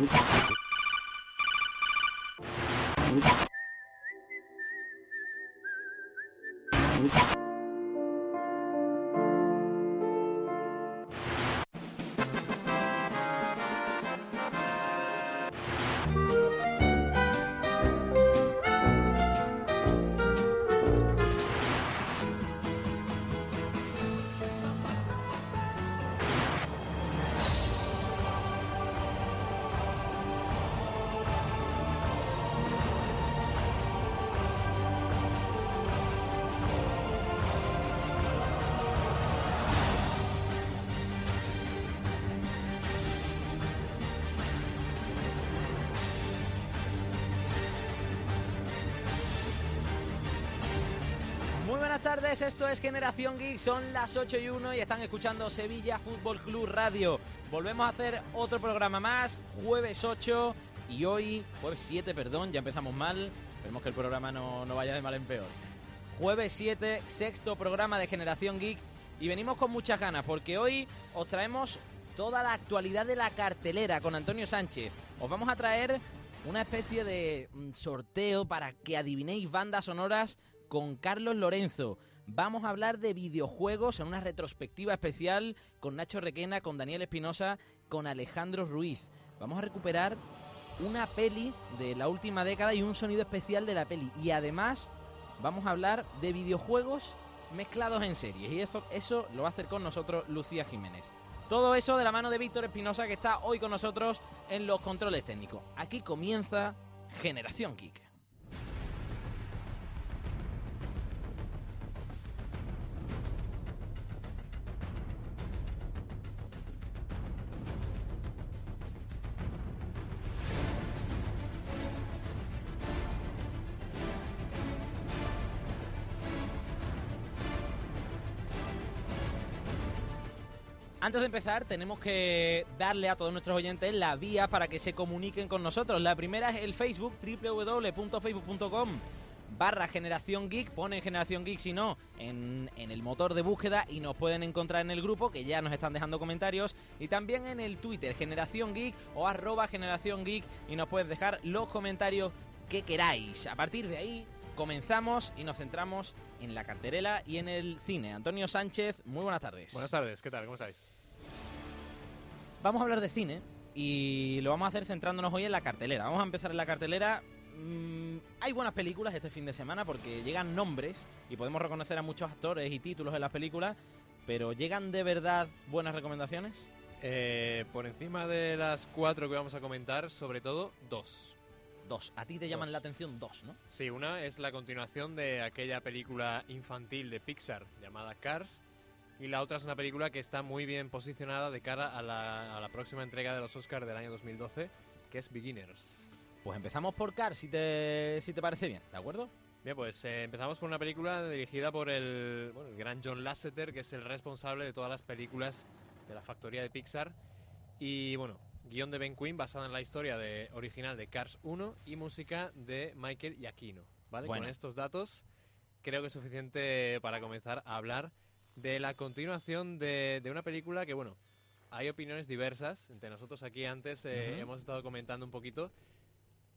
Muy buenas tardes, esto es Generación Geek, son las 8 y 1 y están escuchando Sevilla Fútbol Club Radio. Volvemos a hacer otro programa más, jueves 8 y hoy, jueves 7, perdón, ya empezamos mal, esperemos que el programa no, no vaya de mal en peor. Jueves 7, sexto programa de Generación Geek y venimos con muchas ganas porque hoy os traemos toda la actualidad de la cartelera con Antonio Sánchez. Os vamos a traer una especie de mm, sorteo para que adivinéis bandas sonoras con Carlos Lorenzo. Vamos a hablar de videojuegos en una retrospectiva especial con Nacho Requena, con Daniel Espinosa, con Alejandro Ruiz. Vamos a recuperar una peli de la última década y un sonido especial de la peli. Y además vamos a hablar de videojuegos mezclados en series. Y eso, eso lo va a hacer con nosotros Lucía Jiménez. Todo eso de la mano de Víctor Espinosa que está hoy con nosotros en los controles técnicos. Aquí comienza Generación Geek. Antes de empezar, tenemos que darle a todos nuestros oyentes la vía para que se comuniquen con nosotros. La primera es el Facebook, www.facebook.com barra Generación Geek, ponen Generación Geek si no en, en, el motor de búsqueda y nos pueden encontrar en el grupo que ya nos están dejando comentarios y también en el Twitter Generación Geek o arroba Generación Geek y nos pueden dejar los comentarios que queráis. A partir de ahí comenzamos y nos centramos en la carterela y en el cine. Antonio Sánchez, muy buenas tardes. Buenas tardes, ¿qué tal? ¿Cómo estáis? Vamos a hablar de cine y lo vamos a hacer centrándonos hoy en la cartelera. Vamos a empezar en la cartelera. Mm, hay buenas películas este fin de semana porque llegan nombres y podemos reconocer a muchos actores y títulos en las películas, pero ¿llegan de verdad buenas recomendaciones? Eh, por encima de las cuatro que vamos a comentar, sobre todo dos. Dos. A ti te llaman la atención dos, ¿no? Sí, una es la continuación de aquella película infantil de Pixar llamada Cars. Y la otra es una película que está muy bien posicionada de cara a la, a la próxima entrega de los Oscars del año 2012, que es Beginners. Pues empezamos por Cars, si te, si te parece bien, ¿de acuerdo? Bien, pues eh, empezamos por una película dirigida por el, bueno, el gran John Lasseter, que es el responsable de todas las películas de la factoría de Pixar. Y bueno, guion de Ben Quinn basada en la historia de, original de Cars 1 y música de Michael Giacchino. ¿vale? Bueno. Con estos datos creo que es suficiente para comenzar a hablar de la continuación de, de una película que, bueno, hay opiniones diversas. Entre nosotros aquí antes eh, Ujú. hemos estado comentando un poquito.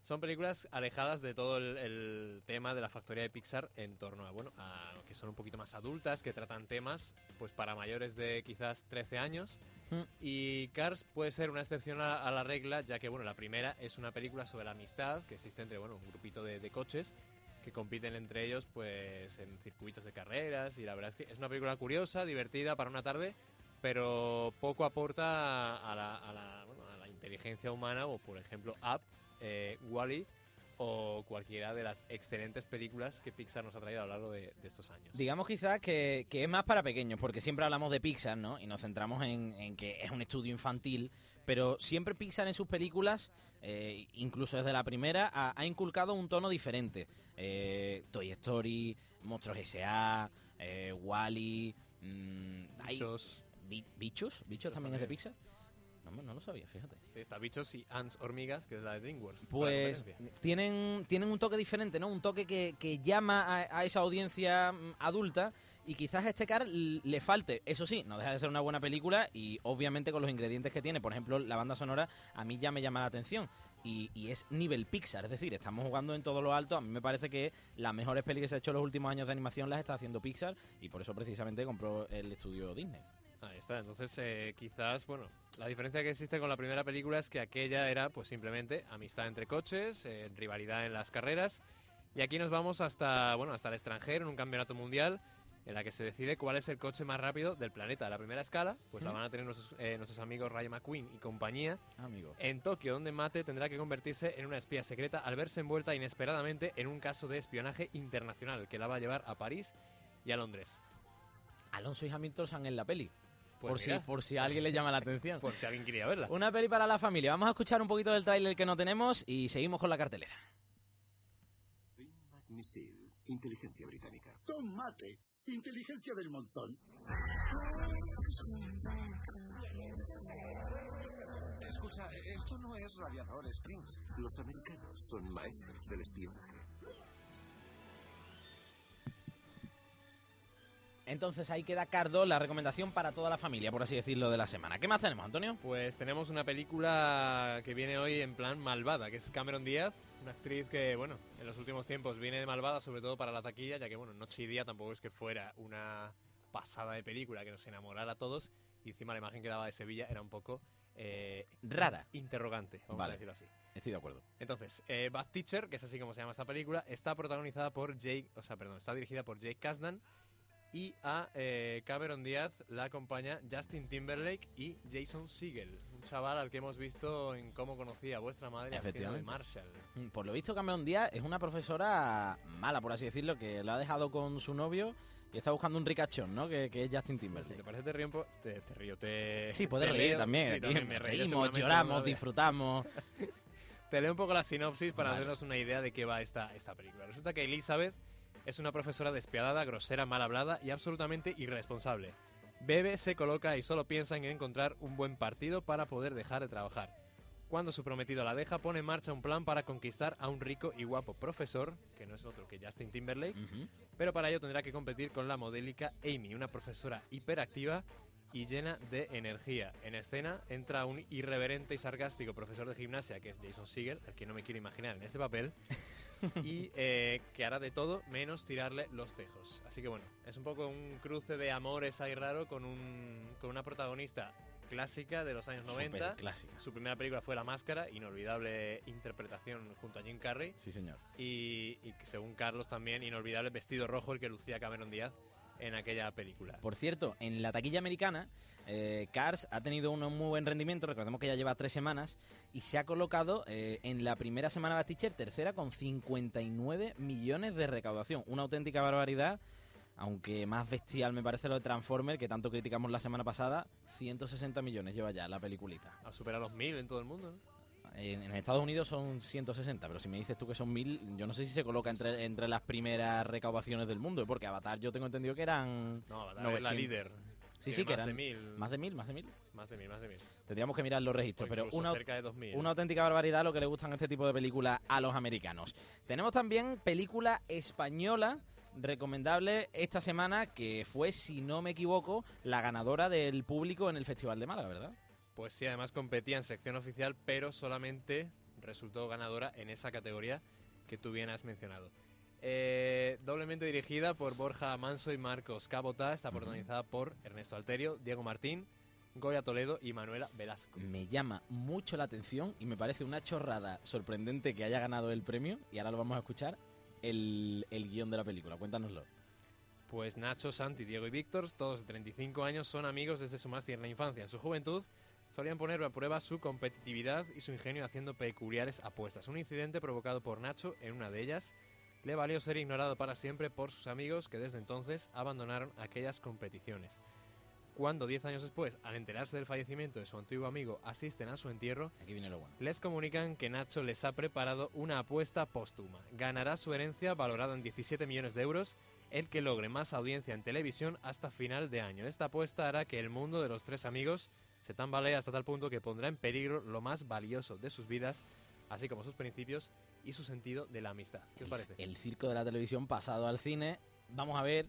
Son películas alejadas de todo el, el tema de la factoría de Pixar en torno a, bueno, a que son un poquito más adultas, que tratan temas pues para mayores de quizás 13 años. Y Cars puede ser una excepción a, la regla, ya que bueno, la primera es una película sobre la amistad que existe entre bueno, un grupito de, coches que compiten entre ellos pues en circuitos de carreras y la verdad es que es una película curiosa, divertida para una tarde, pero poco aporta a la, bueno, a la inteligencia humana o por ejemplo Up, eh, Wally o cualquiera de las excelentes películas que Pixar nos ha traído a lo largo de, de estos años. Digamos quizás que, que es más para pequeños, porque siempre hablamos de Pixar, ¿no? Y nos centramos en, en que es un estudio infantil, pero siempre Pixar en sus películas, eh, incluso desde la primera, ha, ha inculcado un tono diferente. Eh, Toy Story, Monstruos S.A., eh, Wally... Bichos. Bi- ¿Bichos? ¿Bichos Bichos también es de también. Pixar? No, no lo sabía, fíjate. Sí, está Bichos y Ants Hormigas, que es la de DreamWorks. Pues tienen, tienen un toque diferente, ¿no? Un toque que, que llama a, a, esa audiencia mm, adulta y quizás a este car le falte. Eso sí, no deja de ser una buena película y obviamente con los ingredientes que tiene, por ejemplo, la banda sonora, a mí ya me llama la atención. Y, y, es nivel Pixar, es decir, estamos jugando en todo lo alto. A mí me parece que las mejores películas que se ha hecho en los últimos años de animación las está haciendo Pixar y por eso precisamente compró el estudio Disney. Ahí está, entonces eh, quizás, bueno, la diferencia que existe con la primera película es que aquella era pues simplemente amistad entre coches, eh, rivalidad en las carreras y aquí nos vamos hasta, bueno, hasta el extranjero en un campeonato mundial en la que se decide cuál es el coche más rápido del planeta. La primera escala, pues ¿Mm? la van a tener nuestros, eh, nuestros amigos Ray McQueen y compañía Amigo. en Tokio, donde Mate tendrá que convertirse en una espía secreta al verse envuelta inesperadamente en un caso de espionaje internacional que la va a llevar a París y a Londres. Alonso y Hamilton están en la peli. Pues por, si, por si a alguien le llama la atención. por si alguien quería verla. Una peli para la familia. Vamos a escuchar un poquito del tráiler que no tenemos y seguimos con la cartelera. Misil, inteligencia británica. Tomate, inteligencia del montón. Escucha, esto no es radiador Springs. Los americanos son maestros del espionaje. Entonces ahí queda Cardo, la recomendación para toda la familia, por así decirlo, de la semana. ¿Qué más tenemos, Antonio? Pues tenemos una película que viene hoy en plan malvada, que es Cameron Díaz, una actriz que, bueno, en los últimos tiempos viene de malvada, sobre todo para la taquilla, ya que, bueno, Noche y Día tampoco es que fuera una pasada de película que nos enamorara a todos, y encima la imagen que daba de Sevilla era un poco... Eh, Rara. Interrogante, vamos vale. a decirlo así. Estoy de acuerdo. Entonces, eh, Bad Teacher, que es así como se llama esta película, está protagonizada por Jake, o sea, perdón, está dirigida por Jake Kasdan, y a eh, Cameron Díaz la acompaña Justin Timberlake y Jason Segel, un chaval al que hemos visto en Cómo conocía a vuestra madre Efectivamente. de Marshall. Por lo visto, Cameron Díaz es una profesora mala, por así decirlo, que la ha dejado con su novio y está buscando un ricachón, ¿no? Que, que es Justin Timberlake. Si te parece te río te, te, río, te... Sí, puedes te reír leo. también. Sí, también me reímos, lloramos, disfrutamos. te leo un poco la sinopsis para Vale. hacernos una idea de qué va esta, esta película. Resulta que Elizabeth es una profesora despiadada, grosera, mal hablada y absolutamente irresponsable. Bebe, se coloca y solo piensa en encontrar un buen partido para poder dejar de trabajar. Cuando su prometido la deja, pone en marcha un plan para conquistar a un rico y guapo profesor, que no es otro que Justin Timberlake, Ujú. pero para ello tendrá que competir con la modélica Amy, una profesora hiperactiva y llena de energía. En escena entra un irreverente y sarcástico profesor de gimnasia, que es Jason Segel, al que no me quiero imaginar en este papel, y eh, que hará de todo menos tirarle los tejos. Así que bueno, es un poco un cruce de amores ahí raro con, un, con una protagonista clásica de los años 90. Superclásica. Su primera película fue La Máscara, inolvidable interpretación junto a Jim Carrey. Sí, señor. Y, y según Carlos también, inolvidable vestido rojo el que lucía Cameron Díaz en aquella película. Por cierto, en la taquilla americana, eh, Cars ha tenido un muy buen rendimiento, recordemos que ya lleva tres semanas, y se ha colocado eh, en la primera semana de Teacher, tercera, con 59 millones de recaudación. Una auténtica barbaridad, aunque más bestial me parece lo de Transformer, que tanto criticamos la semana pasada, 160 millones lleva ya la peliculita. Ha superado los mil en todo el mundo, ¿no? En, en Estados Unidos son 160, pero si me dices tú que son 1000, yo no sé si se coloca entre, entre las primeras recaudaciones del mundo, porque Avatar yo tengo entendido que eran... No, Avatar es la 900. líder. Sí, Tiene sí, que más eran de mil. más de mil, más de mil. Más de mil, más de mil. Tendríamos que mirar los registros, pero una, cerca de dos mil. una auténtica barbaridad lo que le gustan este tipo de películas a los americanos. Tenemos también película española recomendable esta semana que fue, si no me equivoco, la ganadora del público en el Festival de Málaga, ¿verdad? Pues sí, además competía en sección oficial, pero solamente resultó ganadora en esa categoría que tú bien has mencionado. Eh, doblemente dirigida por Borja Manso y Marcos Cabota, está protagonizada por Ernesto Alterio, Diego Martín, Goya Toledo y Manuela Velasco. Me llama mucho la atención y me parece una chorrada sorprendente que haya ganado el premio y ahora lo vamos a escuchar el, el guion de la película. Cuéntanoslo. Pues Nacho, Santi, Diego y Víctor, todos de 35 años, son amigos desde su más tierna infancia. En su juventud solían poner a prueba su competitividad y su ingenio haciendo peculiares apuestas. Un incidente provocado por Nacho en una de ellas le valió ser ignorado para siempre por sus amigos que desde entonces abandonaron aquellas competiciones. Cuando 10 años después, al enterarse del fallecimiento de su antiguo amigo, asisten a su entierro, Aquí viene lo bueno. les comunican que Nacho les ha preparado una apuesta póstuma. Ganará su herencia valorada en 17 millones de euros el que logre más audiencia en televisión hasta final de año. Esta apuesta hará que el mundo de los tres amigos se tambalea hasta tal punto que pondrá en peligro lo más valioso de sus vidas, así como sus principios y su sentido de la amistad. ¿Qué os parece? El circo de la televisión pasado al cine. Vamos a ver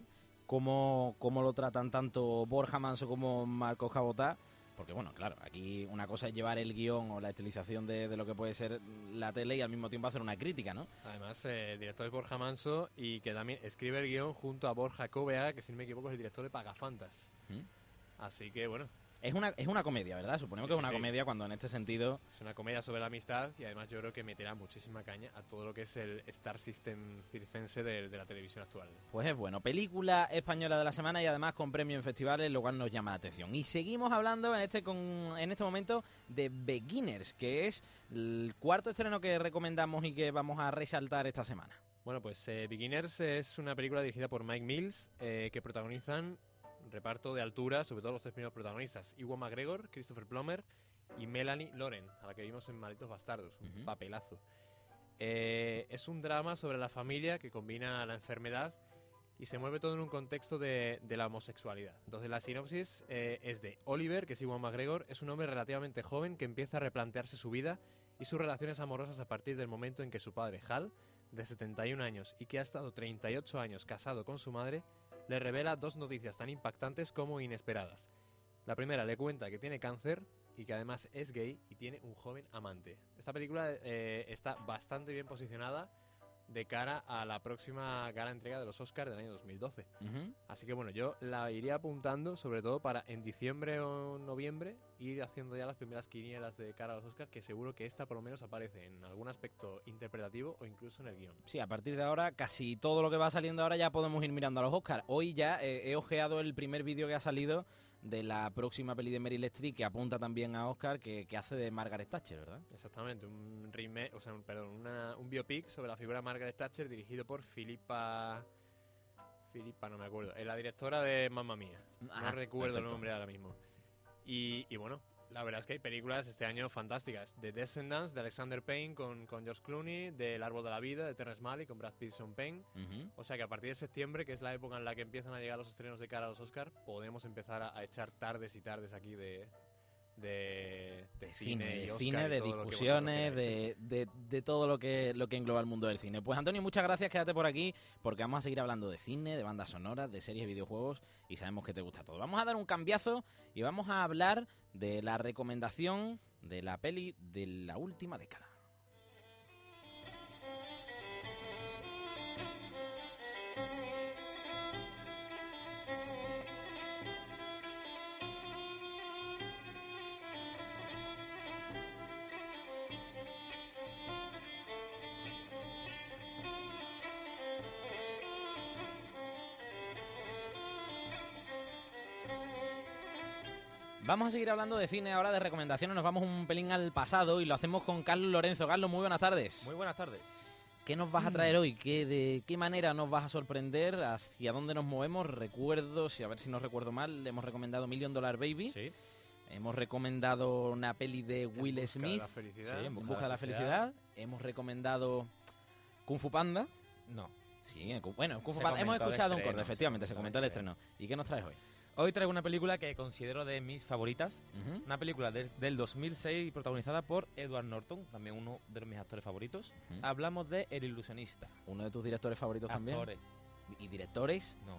cómo, cómo lo tratan tanto Borja Manso como Marcos Cabotá. Porque bueno, claro, aquí una cosa es llevar el guion o la estilización de, de lo que puede ser la tele y al mismo tiempo hacer una crítica, ¿no? Además, eh, el director es Borja Manso y que también escribe el guion junto a Borja Covea, que si no me equivoco es el director de Pagafantas. ¿Mm? Así que bueno, Es una, es una comedia, ¿verdad? Suponemos Sí, que es una sí. comedia cuando en este sentido es una comedia sobre la amistad y además yo creo que meterá muchísima caña a todo lo que es el Star System circense de, de la televisión actual. Pues es bueno, película española de la semana y además con premio en festivales, lo cual nos llama la atención. Y seguimos hablando en este con, en este momento de Beginners, que es el cuarto estreno que recomendamos y que vamos a resaltar esta semana. Bueno, pues eh, Beginners es una película dirigida por Mike Mills eh, que protagonizan reparto de altura, sobre todo los tres primeros protagonistas, Iwan McGregor, Christopher Plummer y Melanie Loren, a la que vimos en Malditos Bastardos, un papelazo. Eh, es un drama sobre la familia que combina la enfermedad y se mueve todo en un contexto de, de la homosexualidad. Entonces la sinopsis eh, es de Oliver, que es Iwan McGregor, es un hombre relativamente joven que empieza a replantearse su vida y sus relaciones amorosas a partir del momento en que su padre, Hal, de 71 años y que ha estado 38 años casado con su madre, le revela dos noticias tan impactantes como inesperadas. La primera le cuenta que tiene cáncer y que además es gay y tiene un joven amante. Esta película eh, está bastante bien posicionada de cara a la próxima gala entrega de los Oscars del año 2012. Ujú. Así que bueno, yo la iría apuntando sobre todo para en diciembre o noviembre ir haciendo ya las primeras quinielas de cara a los Oscars, que seguro que esta por lo menos aparece en algún aspecto interpretativo o incluso en el guion. Sí, a partir de ahora, casi todo lo que va saliendo ahora ya podemos ir mirando a los Oscars. Hoy ya eh, he ojeado el primer vídeo que ha salido de la próxima peli de Meryl Streep, que apunta también a Oscar, que, que hace de Margaret Thatcher, ¿verdad? Exactamente, un remake, o sea, un, perdón, una- un biopic sobre la figura de Margaret Thatcher dirigido por Filipa... Filipa, no me acuerdo. Es la directora de Mamma Mía. Ah, no recuerdo el perfecto. nombre ahora mismo. Y, y bueno, la verdad es que hay películas este año fantásticas. The Descendants de Alexander Payne con, con George Clooney, del Árbol de la Vida de Terrence Malick con Brad Pitt y Sean Penn. Ujú. O sea que a partir de septiembre, que es la época en la que empiezan a llegar los estrenos de cara a los Oscars, podemos empezar a, a echar tardes y tardes aquí de, de, de cine, de Oscar cine, de discusiones, de, de- de todo lo que, lo que engloba el mundo del cine. Pues Antonio, muchas gracias, quédate por aquí, porque vamos a seguir hablando de cine, de bandas sonoras, de series, videojuegos, y sabemos que te gusta todo. Vamos a dar un cambiazo y vamos a hablar de la recomendación de la peli de la última década. Vamos a seguir hablando de cine ahora, de recomendaciones. Nos vamos un pelín al pasado y lo hacemos con Carlos Lorenzo. Carlos, muy buenas tardes. Muy buenas tardes. ¿Qué nos vas a traer hoy? ¿Qué, ¿De qué manera nos vas a sorprender? ¿Hacia dónde nos movemos? Recuerdo, si a ver si no recuerdo mal, le hemos recomendado Million Dollar Baby. Sí. Hemos recomendado una peli de Will busca de Smith, la felicidad. Sí, En busca de la felicidad. Hemos recomendado Kung Fu Panda. No. Sí, Kung- bueno, Kung Fu Se Panda. Hemos escuchado un corte, efectivamente, se comentó comentó el el estreno. ¿Y qué nos traes hoy? Hoy traigo una película que considero de mis favoritas. Una película del- del 2006 protagonizada por Edward Norton, también uno de mis actores favoritos. Hablamos de El Ilusionista. Uno de tus directores favoritos también. Actores. ¿Y directores? No.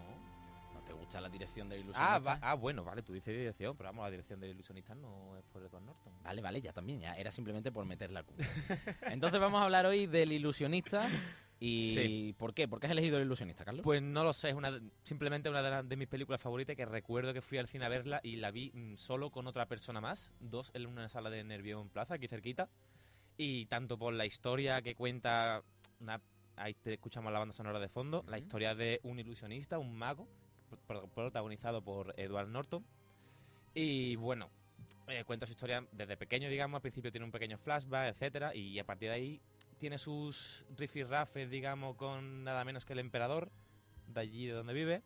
¿No te gusta la dirección del ilusionista? Ah, va- ah, bueno, vale, tú dices dirección, pero vamos, la dirección del Ilusionista no es por Edward Norton. Vale, vale, ya también, ya era simplemente por meter la cuña. Entonces vamos a hablar hoy del ilusionista y Sí. ¿por qué? ¿Por qué has elegido el ilusionista, Carlos? Pues no lo sé, es una, simplemente una de, las- de mis películas favoritas que recuerdo que fui al cine a verla y la vi mm, solo con otra persona más, dos en una sala de Nervión Plaza, aquí cerquita. Y tanto por la historia que cuenta, una- ahí te escuchamos la banda sonora de fondo, la Ujú. historia de un ilusionista, un mago, pro- protagonizado por Edward Norton. Y bueno, eh, cuenta su historia desde pequeño, digamos, al principio tiene un pequeño flashback, etcétera, y a partir de ahí tiene sus rifirrafes, digamos, con nada menos que el emperador, de allí de donde vive,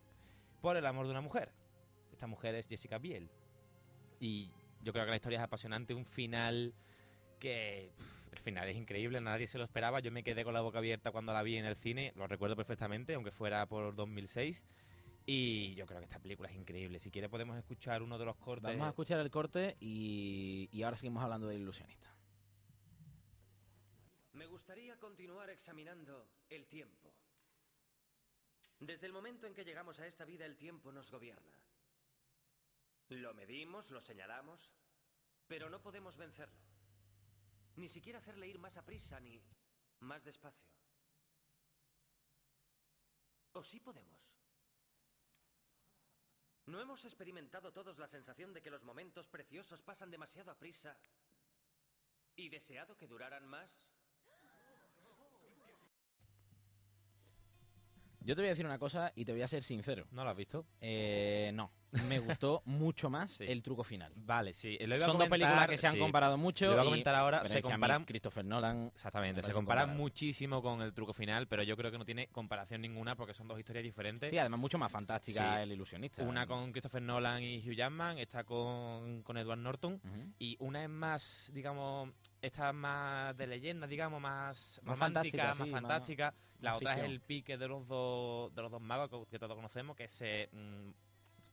por el amor de una mujer. Esta mujer es Jessica Biel. Y yo creo que la historia es apasionante, un final que el final es increíble, nadie se lo esperaba, yo me quedé con la boca abierta cuando la vi en el cine, lo recuerdo perfectamente, aunque fuera por 2006. Y yo creo que esta película es increíble. Si quiere podemos escuchar uno de los cortes. Vamos a escuchar el corte y, y ahora seguimos hablando de ilusionista. Me gustaría continuar examinando el tiempo. Desde el momento en que llegamos a esta vida, el tiempo nos gobierna. Lo medimos, lo señalamos, pero no podemos vencerlo. Ni siquiera hacerle ir más a prisa ni más despacio. ¿O sí podemos? ¿No hemos experimentado todos la sensación de que los momentos preciosos pasan demasiado a prisa y deseado que duraran más? Yo te voy a decir una cosa y te voy a ser sincero. ¿No lo has visto? Eh, no, me gustó mucho más Sí. el truco final. Vale, sí. Son dos películas que se han sí. comparado mucho. Lo iba a y- comentar ahora, se comparan- Christopher Nolan. Exactamente, Me se comparan muchísimo con el truco final, pero yo creo que no tiene comparación ninguna porque son dos historias diferentes. Sí, además mucho más fantástica Sí. el ilusionista. Una con Christopher Nolan y Hugh Jackman, esta con, con Edward Norton. Y una es más, digamos, esta es más de leyenda, digamos, más, Más romántica, fantástica, más sí, más- fantástica. La más otra es el pique de los dos de los dos magos que, que todos conocemos, que se mm,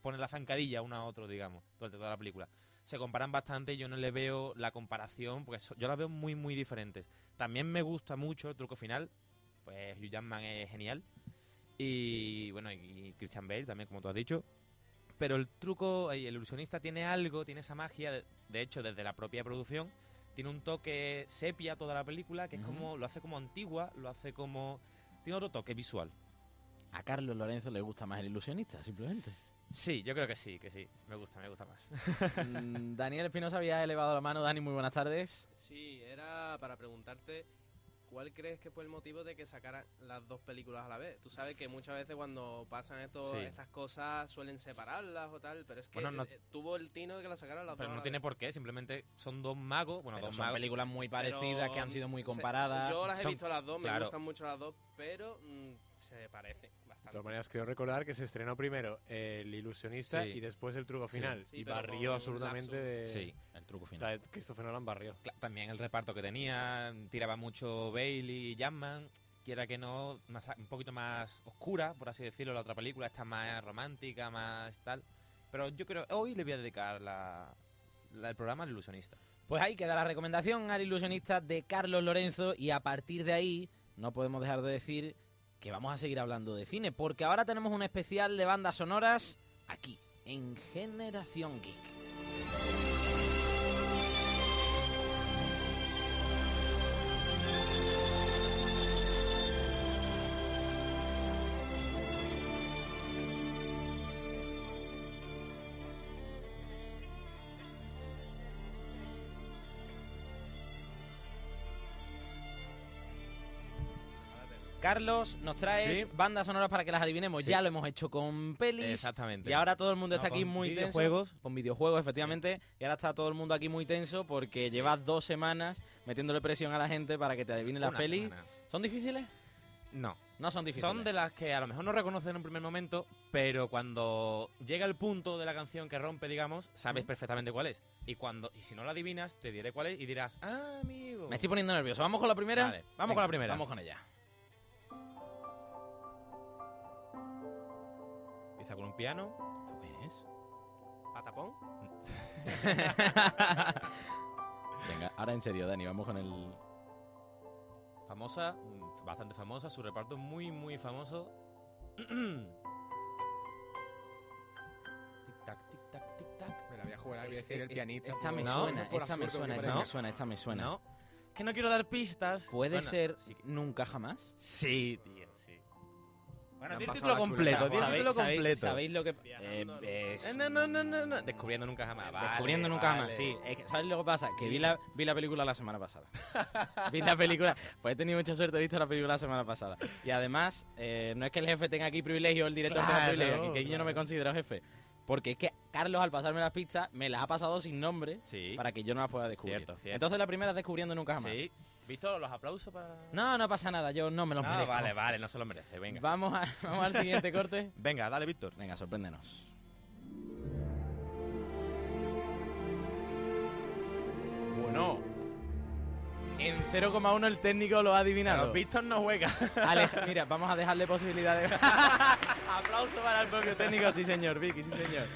pone la zancadilla uno a otro, digamos, durante toda la película. Se comparan bastante y yo no le veo la comparación, porque yo las veo muy, muy diferentes. También me gusta mucho el truco final, pues Hugh Jackman es genial. Y bueno, y Christian Bale también, como tú has dicho. Pero el truco, y el ilusionista tiene algo, tiene esa magia, de, hecho, desde la propia producción, tiene un toque sepia toda la película, que es Ujú. como, lo hace como antigua, lo hace como... Tiene otro toque visual. A Carlos Lorenzo le gusta más el ilusionista, simplemente. Sí, yo creo que sí, que sí. Me gusta, me gusta más. Mm, Daniel Espinosa había elevado la mano. Dani, muy buenas tardes. Sí, era para preguntarte cuál crees que fue el motivo de que sacaran las dos películas a la vez. Tú sabes que muchas veces cuando pasan esto, Sí. estas cosas suelen separarlas o tal, pero es que Bueno, no- eh, tuvo el tino de que las sacaran las Pero dos. a no la tiene vez. por qué, simplemente son dos magos, bueno, Pero dos son magos. películas muy Pero, parecidas que han sido muy se- comparadas. yo las he Son- visto las dos, me claro. gustan mucho las dos, pero mm, se parecen De todas maneras, quiero recordar que se estrenó primero El Ilusionista Sí. y después El Truco Sí. Final. Sí, y pero barrió absolutamente lapso. de... Sí. El truco La final. de Christopher Nolan barrió. Cla- También el reparto que tenía, tiraba mucho Bailey y Jackman, quiera que no, más, un poquito más oscura, por así decirlo, la otra película está más romántica, más tal. Pero yo creo, hoy le voy a dedicar la, la- el programa al ilusionista. Pues ahí queda la recomendación al ilusionista de Carlos Lorenzo y a partir de ahí no podemos dejar de decir que vamos a seguir hablando de cine porque ahora tenemos un especial de bandas sonoras aquí en Generación Geek. Carlos, nos traes Sí. bandas sonoras para que las adivinemos. Sí. Ya lo hemos hecho con pelis. Exactamente. Y ahora todo el mundo No, está aquí muy videojuegos. tenso. Con videojuegos, efectivamente. Y ahora está todo el mundo aquí muy tenso porque llevas dos semanas metiéndole presión a la gente para que te adivine las Una pelis. semana. ¿Son difíciles? No. No son difíciles. Son de las que a lo mejor no reconoces en un primer momento, pero cuando llega el punto de la canción que rompe, digamos, sabes perfectamente cuál es. Y cuando y si no la adivinas, te diré cuál es y dirás, ah, amigo. Me estoy poniendo nervioso. ¿Vamos con la primera? Vale, vamos con la primera. Vamos con ella. Empieza con un piano. ¿Esto qué es? ¿Patapón? Venga, ahora en serio, Dani, vamos con el... Famosa, mm, bastante famosa, su reparto es muy, muy famoso. tic tac, tic tac, tic tac. Me la voy a jugar a Es- decir el pianista. Esta me No, suena, esta me suena, esta me suena, esta me suena. No. Es que no quiero dar pistas. ¿Puede Bueno, ser sí que- Nunca Jamás? Sí, tío, sí. Bueno, di el título completo, di el ¿Sabéis, título sabéis- completo. sabéis lo que... Eh, es- Eh, No, no, no, no, no. Descubriendo nunca jamás. Vale, Descubriendo nunca jamás, sí. Es que, ¿Sabes lo que pasa? Que vi la, vi la película la semana pasada. vi la película, pues he tenido mucha suerte, he visto la película la semana pasada. Y además, eh, no es que el jefe tenga aquí privilegio, el director tenga privilegio, aquí, que yo no me considero jefe. Porque es que Carlos, al pasarme las pistas, me las ha pasado sin nombre Sí. para que yo no las pueda descubrir. Cierto, cierto. Entonces la primera es descubriendo nunca jamás. Sí. ¿Visto los aplausos para.? No, no pasa nada, yo no me los No, merezco. vale, vale, no se lo merece. Venga. Vamos, a- vamos al siguiente corte. Venga, dale, Víctor. Venga, sorpréndenos. Bueno. en 0,1 el técnico lo ha adivinado. Pero Víctor no juega. Aleja- mira, vamos a dejarle posibilidad de. Aplauso para el propio técnico, sí señor, Vicky, sí señor.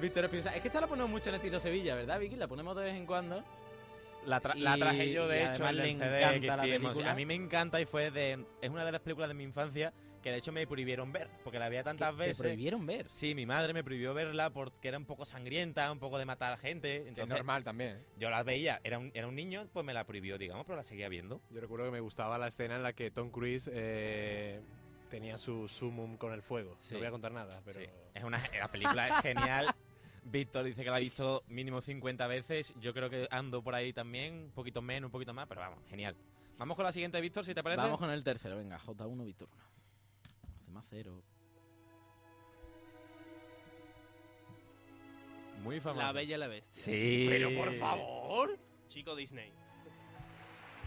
Víctor Espinosa. Es que esta la ponemos mucho en estilo Sevilla, ¿verdad, Vicky? La ponemos de vez en cuando. La, tra- la Y- traje yo, de hecho, en el CD encanta que hicimos. A mí me encanta y fue de... Es una de las películas de mi infancia que de hecho me prohibieron ver, porque la veía tantas Te veces. prohibieron ver. Sí, mi madre me prohibió verla porque era un poco sangrienta, un poco de matar gente. Que es Entonces, normal también. ¿eh? yo la veía, era un, era un niño, pues me la prohibió, digamos, pero la seguía viendo. Yo recuerdo que me gustaba la escena en la que Tom Cruise eh, tenía su sumum con el fuego. Sí. No voy a contar nada, pero... Sí, es una la película es genial. Víctor dice que la ha visto mínimo 50 veces. Yo creo que ando por ahí también, un poquito menos, un poquito más, pero vamos, genial. Vamos con la siguiente, Víctor, si te parece. Vamos con el tercero, venga, J1 Víctor 1. Hace más cero. Muy famosa. La Bella y la Bestia. Sí. Pero por favor. Chico Disney.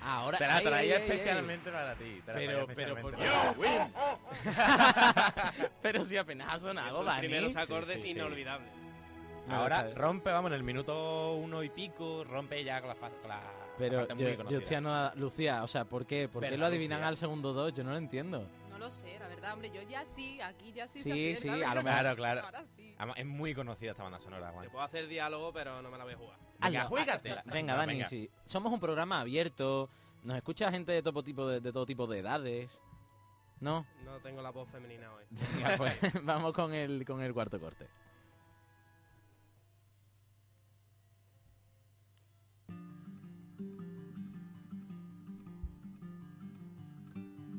Ahora Te la ay, traía ay, ay, ay. especialmente para ti. te la Pero, pero, ¿por para ti. qué? pero si apenas ha sonado, Esos Dani. primeros acordes sí, sí. inolvidables. Ahora rompe, vamos, en el minuto uno y pico, rompe ya con la, con la Pero parte yo, muy yo Lucía, o sea, ¿por qué? ¿Por qué lo adivinan Lucía. al segundo dos? Yo no lo entiendo. No lo sé, la verdad, hombre, yo ya sí, aquí ya sí. se Sí, acierta, sí, a lo mejor- Claro, claro. Ahora sí. Es muy conocida esta banda sonora, Juan. Te puedo hacer diálogo, pero no me la voy a jugar. Venga, Hazlo, juégatela. Venga, No, Dani, venga. sí. Somos un programa abierto, nos escucha gente de todo tipo de, de todo tipo de edades. ¿No? No tengo la voz femenina hoy. Venga, pues vamos con el, con el cuarto corte.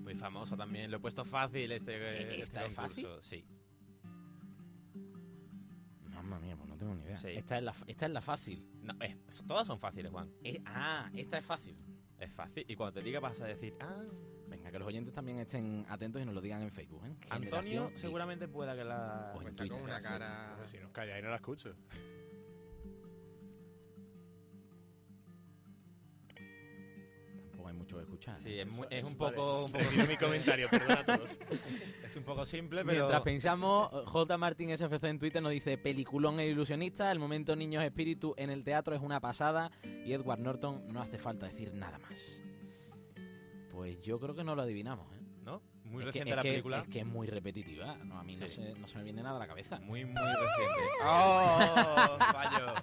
Muy famosa también. Lo he puesto fácil este, ¿Esta este fácil? concurso. Sí. Mamma mía, pues no tengo ni idea. Sí. Esta, es la, esta es la fácil. No, todas son fáciles, Juan. Eh, ah, esta es fácil. Es fácil. Y cuando te diga vas a decir, ah, Venga, que los oyentes también estén atentos y nos lo digan en Facebook. ¿eh? Antonio seguramente pueda que la... O en con Twitter, una sí. cara... Si nos calláis no la escucho. Mucho que escuchar. Sí, ¿no? es, muy- es un poco... Un poco mi comentario, perdón a todos. es un poco simple, pero... Mientras pensamos, J. Martín SFC en Twitter nos dice Peliculón e ilusionista, el momento Niños Espíritu en el teatro es una pasada y Edward Norton no hace falta decir nada más. Pues yo creo que no lo adivinamos, ¿eh? ¿No? Muy Es que- reciente es la que- película. Es que es muy repetitiva, ¿no? A mí no, Sí. se, no se me viene nada a la cabeza. Muy, muy reciente. ¡Oh! Fallo.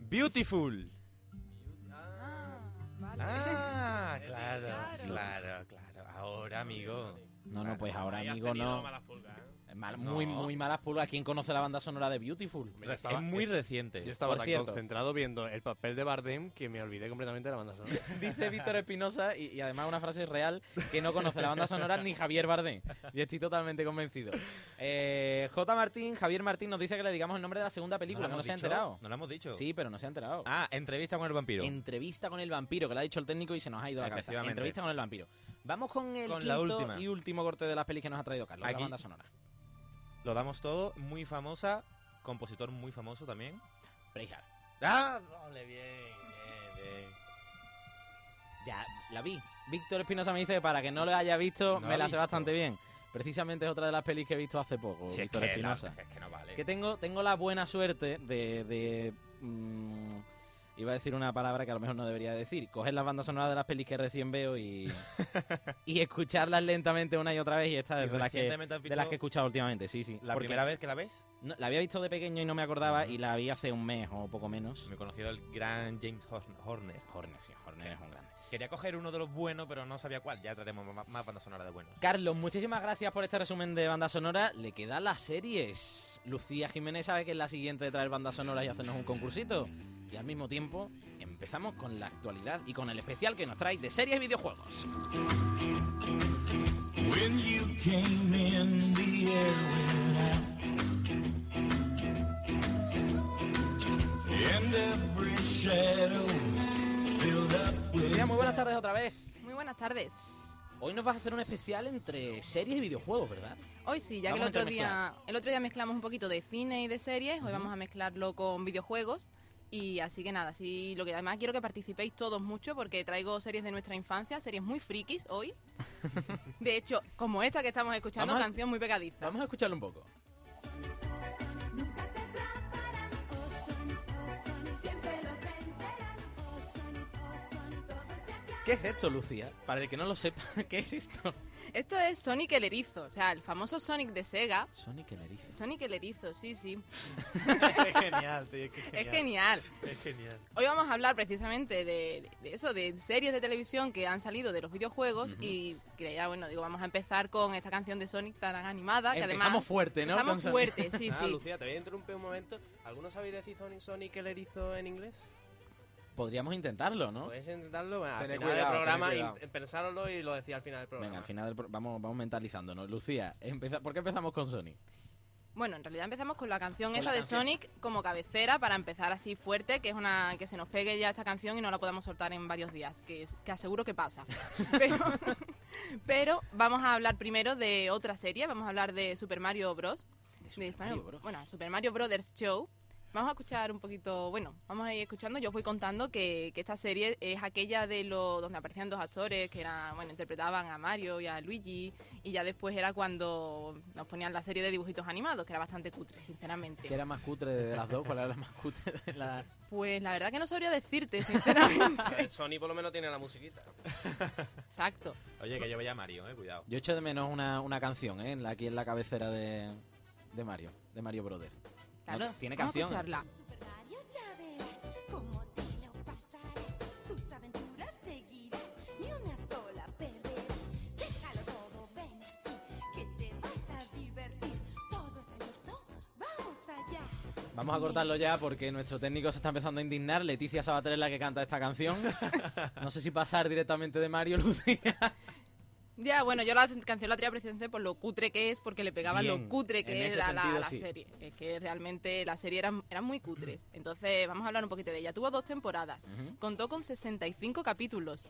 Beautiful. Ahora, amigo. No, no, pues ahora, amigo, no. malas pulgas, ¿eh? Mal- No. Muy, muy malas pulgas. ¿Quién conoce la banda sonora de Beautiful? Yo estaba- es muy es- reciente. Yo estaba Por tan cierto. concentrado viendo el papel de Bardem que me olvidé completamente de la banda sonora. Dice Víctor Espinosa, y, y además una frase real, que no conoce la banda sonora ni Javier Bardem. Y estoy totalmente convencido. Eh, J. Martín, Javier Martín nos dice que le digamos el nombre de la segunda película, que no se ha enterado. No lo hemos dicho. Sí, pero no se ha enterado. Ah, entrevista con el vampiro. Entrevista con el vampiro, que lo ha dicho el técnico y se nos ha ido la cabeza. Entrevista con el vampiro. Vamos con el Con la quinto última. y último corte de las pelis que nos ha traído Carlos, la banda sonora. Lo damos todo. Muy famosa. Compositor muy famoso también. Braveheart. Ah, vale, bien, bien, bien. Ya, la vi. Víctor Espinosa me dice que para que no lo haya visto, No me la he sé visto. bastante bien. Precisamente es otra de las pelis que he visto hace poco, Si es Víctor que, no, Espinosa. es que no vale. Que tengo, tengo la buena suerte de. de, mm, iba a decir una palabra que a lo mejor no debería decir. Coger las bandas sonoras de las pelis que recién veo y. y escucharlas lentamente una y otra vez. Y esta ¿Y es de las, que, de las que he escuchado últimamente, sí, sí. la Porque primera vez que la ves? no- la había visto de pequeño y no me acordaba. Y la vi hace un mes o poco menos. Me he conocido el gran James Horn- Horner. Horner, sí, Horner es un grande. Quería coger uno de los buenos, pero no sabía cuál. Ya trataremos más, más bandas sonoras de buenos. Carlos, muchísimas gracias por este resumen de banda sonora. Le quedan las series. Lucía Jiménez sabe que es la siguiente de traer bandas sonoras y hacernos un concursito. Y al mismo tiempo empezamos con la actualidad y con el especial que nos trae de series y videojuegos. When you came in, the air went out. And every shadow filled up with Lucía, muy buenas tardes otra vez. Muy buenas tardes. Hoy nos vas a hacer un especial entre series y videojuegos, ¿verdad? Hoy sí, ya Vamos que el otro día el otro día mezclamos un poquito de cine y de series, hoy vamos a mezclarlo con videojuegos. Y así que nada, sí, lo que además quiero que participéis todos mucho porque traigo series de nuestra infancia, series muy frikis hoy. De hecho, como esta que estamos escuchando, Vamos a- canción muy pegadiza. Vamos a escucharlo un poco. ¿Qué es esto, Lucía? Para el que no lo sepa, ¿qué es esto? Esto es Sonic el erizo, o sea, el famoso Sonic de Sega. Sonic el erizo. Sonic el erizo, sí, sí. es genial, tío. Es, que Es genial. Es genial. Hoy vamos a hablar precisamente de, de eso, de series de televisión que han salido de los videojuegos y que ya, bueno, digo, vamos a empezar con esta canción de Sonic tan animada que Empezamos además... fuerte, ¿no? Estamos fuertes, sí, Ah, sí. Lucía, te voy a interrumpir un momento. ¿Alguno sabéis decir Sonic, Sonic el erizo en inglés? Podríamos intentarlo, ¿no? Podéis intentarlo. Bueno, al final cuidado, del programa, in- pensároslo y lo decía al final del programa. Venga, al final del pro- vamos, vamos mentalizándonos. Lucía, empeza- ¿por qué empezamos con Sonic? Bueno, en realidad empezamos con la canción Con esa la de canción. Sonic como cabecera para empezar así fuerte, que es una que se nos pegue ya esta canción y no la podamos soltar en varios días, que, es- que aseguro que pasa. Pero, pero vamos a hablar primero de otra serie, vamos a hablar de Super Mario Bros. Super de Mario Bros. Bueno, Super Mario Brothers Show. Vamos a escuchar un poquito, bueno, vamos a ir escuchando. Yo os voy contando que, que esta serie es aquella de lo donde aparecían dos actores que eran, bueno, interpretaban a Mario y a Luigi y ya después era cuando nos ponían la serie de dibujitos animados, que era bastante cutre, sinceramente. ¿Qué era más cutre de las dos? ¿Cuál era la más cutre de las...? Pues la verdad que no sabría decirte, sinceramente. A ver, Sony por lo menos tiene la musiquita. Exacto. Oye, que yo veía a Mario, eh, cuidado. Yo echo de menos una, una canción, ¿eh? en la- Aquí en la cabecera de, de Mario, de Mario Brothers. No, Claro, tiene vamos canción. Vamos a cortarlo ya porque nuestro técnico se está empezando a indignar. Leticia Sabater es la que canta esta canción. No sé si pasar directamente de Mario, Lucía. Ya, bueno, yo la canción la traía precisamente por lo cutre que es, porque le pegaban Bien, lo cutre que era la, sentido, la sí. serie. Es que realmente la serie eran, eran muy cutres. Entonces, vamos a hablar un poquito de ella. Tuvo dos temporadas. Ujú. Contó con 65 capítulos,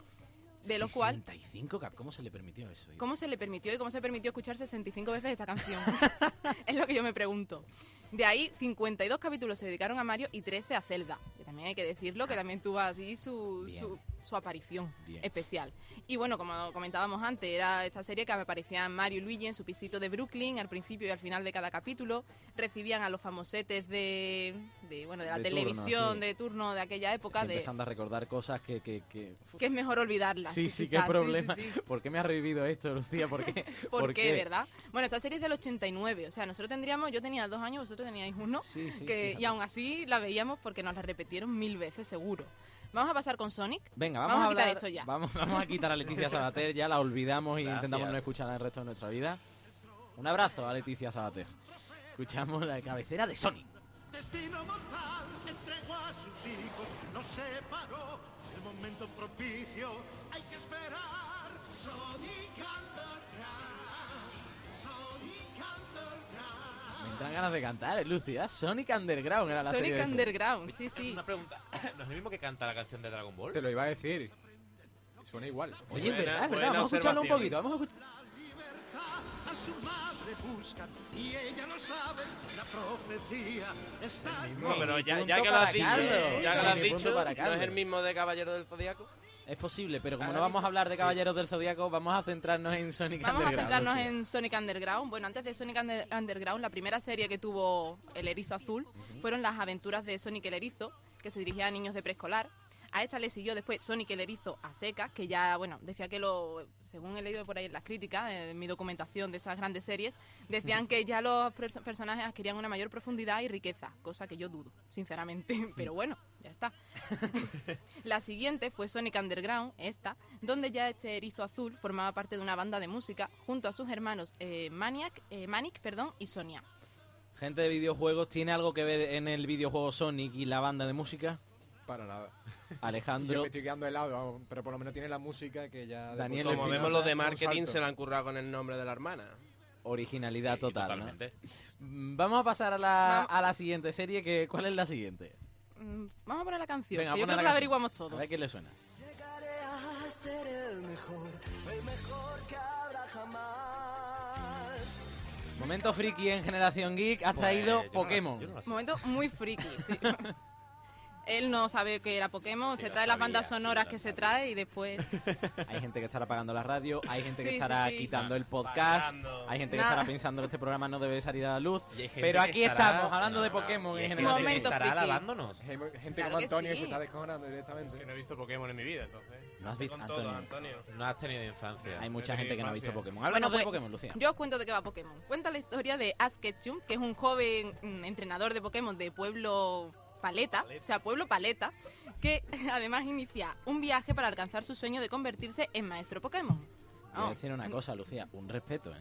de cuales... 65 cap- ¿Cómo se le permitió eso? ¿Cómo se le permitió y cómo se permitió escuchar 65 veces esta canción? es lo que yo me pregunto. De ahí, 52 capítulos se dedicaron a Mario y 13 a Zelda. Que también hay que decirlo, que también tuvo así su, su, su aparición Bien. especial. Y bueno, como comentábamos antes, era esta serie que aparecían Mario y Luigi en su pisito de Brooklyn al principio y al final de cada capítulo. Recibían a los famosetes de, de, bueno, de la De turno, televisión sí. de turno de aquella época. Estoy de, empezando a recordar cosas que... que, que- que es mejor olvidarlas. Sí, sí, qué problema. sí, sí. ¿Por qué me ha revivido esto, Lucía? ¿Por qué? ¿Por, qué, verdad? Bueno, esta serie es del 89, o sea, nosotros tendríamos, yo tenía dos años, vosotros teníais uno, Sí, sí, que, fíjate. y aún así la veíamos porque nos la repitieron mil veces, seguro. Vamos a pasar con Sonic. Venga, vamos, Vamos a quitar hablar- esto ya. Vamos, vamos a quitar a Leticia Sabater, ya la olvidamos y intentamos no escucharla el resto de nuestra vida. Un abrazo a Leticia Sabater. Escuchamos la cabecera de Sonic. Destino mortal entregó a sus hijos, los separó. El momento propicio hay que esperar. Sonic Underground, Entran ganas de cantar, ¿eh, Lucía. Sonic Underground era la serie Sonic de eso. Underground, sí, sí. Una pregunta. ¿No es el mismo que canta la canción de Dragon Ball? Te lo iba a decir. Suena igual. Oye, es verdad, es verdad. Vamos a escucharlo un poquito. Vamos a escuchar. La libertad a su madre buscan y ella lo sabe. La profecía está en No, pero ya, ya que lo has dicho, ya que lo has dicho, para ¿no es el mismo de Caballero del Zodíaco? Es posible, pero como no vamos a hablar de Caballeros del Zodíaco, vamos a centrarnos en Sonic Vamos a Underground. centrarnos en Sonic Underground. Bueno, antes de Sonic Under- Underground, la primera serie que tuvo el erizo azul fueron las aventuras de Sonic el erizo, que se dirigía a niños de preescolar. A esta le siguió después Sonic el erizo a secas, que ya, bueno, decía que lo, según he leído por ahí en las críticas, en mi documentación de estas grandes series, decían que ya los perso- personajes adquirían una mayor profundidad y riqueza, cosa que yo dudo, sinceramente, pero bueno, ya está. La siguiente fue Sonic Underground, esta, donde ya este erizo azul formaba parte de una banda de música junto a sus hermanos eh, Maniac, eh, Manic perdón, y Sonia. Gente de videojuegos, ¿tiene algo que ver en el videojuego Sonic y la banda de música? Para nada. Yo Alejandro. me estoy quedando helado, pero por lo menos tiene la música que ya... Daniel Como vemos los de marketing se la han currado con el nombre de la hermana. Originalidad Sí, total. ¿no? totalmente. Mm, Vamos a pasar a la, a la siguiente serie. Que, ¿Cuál es la siguiente? Mm, Vamos a poner la canción, Venga, que yo pon la creo que la averiguamos A todos. ver qué le suena. Llegaré a ser el mejor, el mejor que habrá jamás. Momento friki en Generación Geek ha traído Pues, yo no yo. Momento muy friki, sí. Él no sabe que era Pokémon, Sí, se trae las bandas sonoras que se trae y después... Hay gente que estará apagando la radio, hay gente que Sí, estará sí. quitando Ah, el podcast, Parando. hay gente que Nada. estará pensando que este programa no debe salir a la luz. Pero que aquí estará- estamos hablando de No, no, Pokémon y en general. gente que Momento estará friki. alabándonos. Hay gente Claro como que Antonio sí. se está descojonando directamente. Que no he visto Pokémon en mi vida, entonces. No has visto, todo, Antonio. No has tenido infancia. Hay mucha No gente que no ha visto. Pokémon. Háblanos Bueno, de pues, Pokémon, Lucía. Yo os cuento de qué va Pokémon. Cuenta la historia de Ash Ketchum, que es un joven mm, entrenador de Pokémon de pueblo Paleta, o sea, pueblo Paleta, que además inicia un viaje para alcanzar su sueño de convertirse en maestro Pokémon. Voy a Oh, decir una cosa, Lucía, un respeto, ¿eh?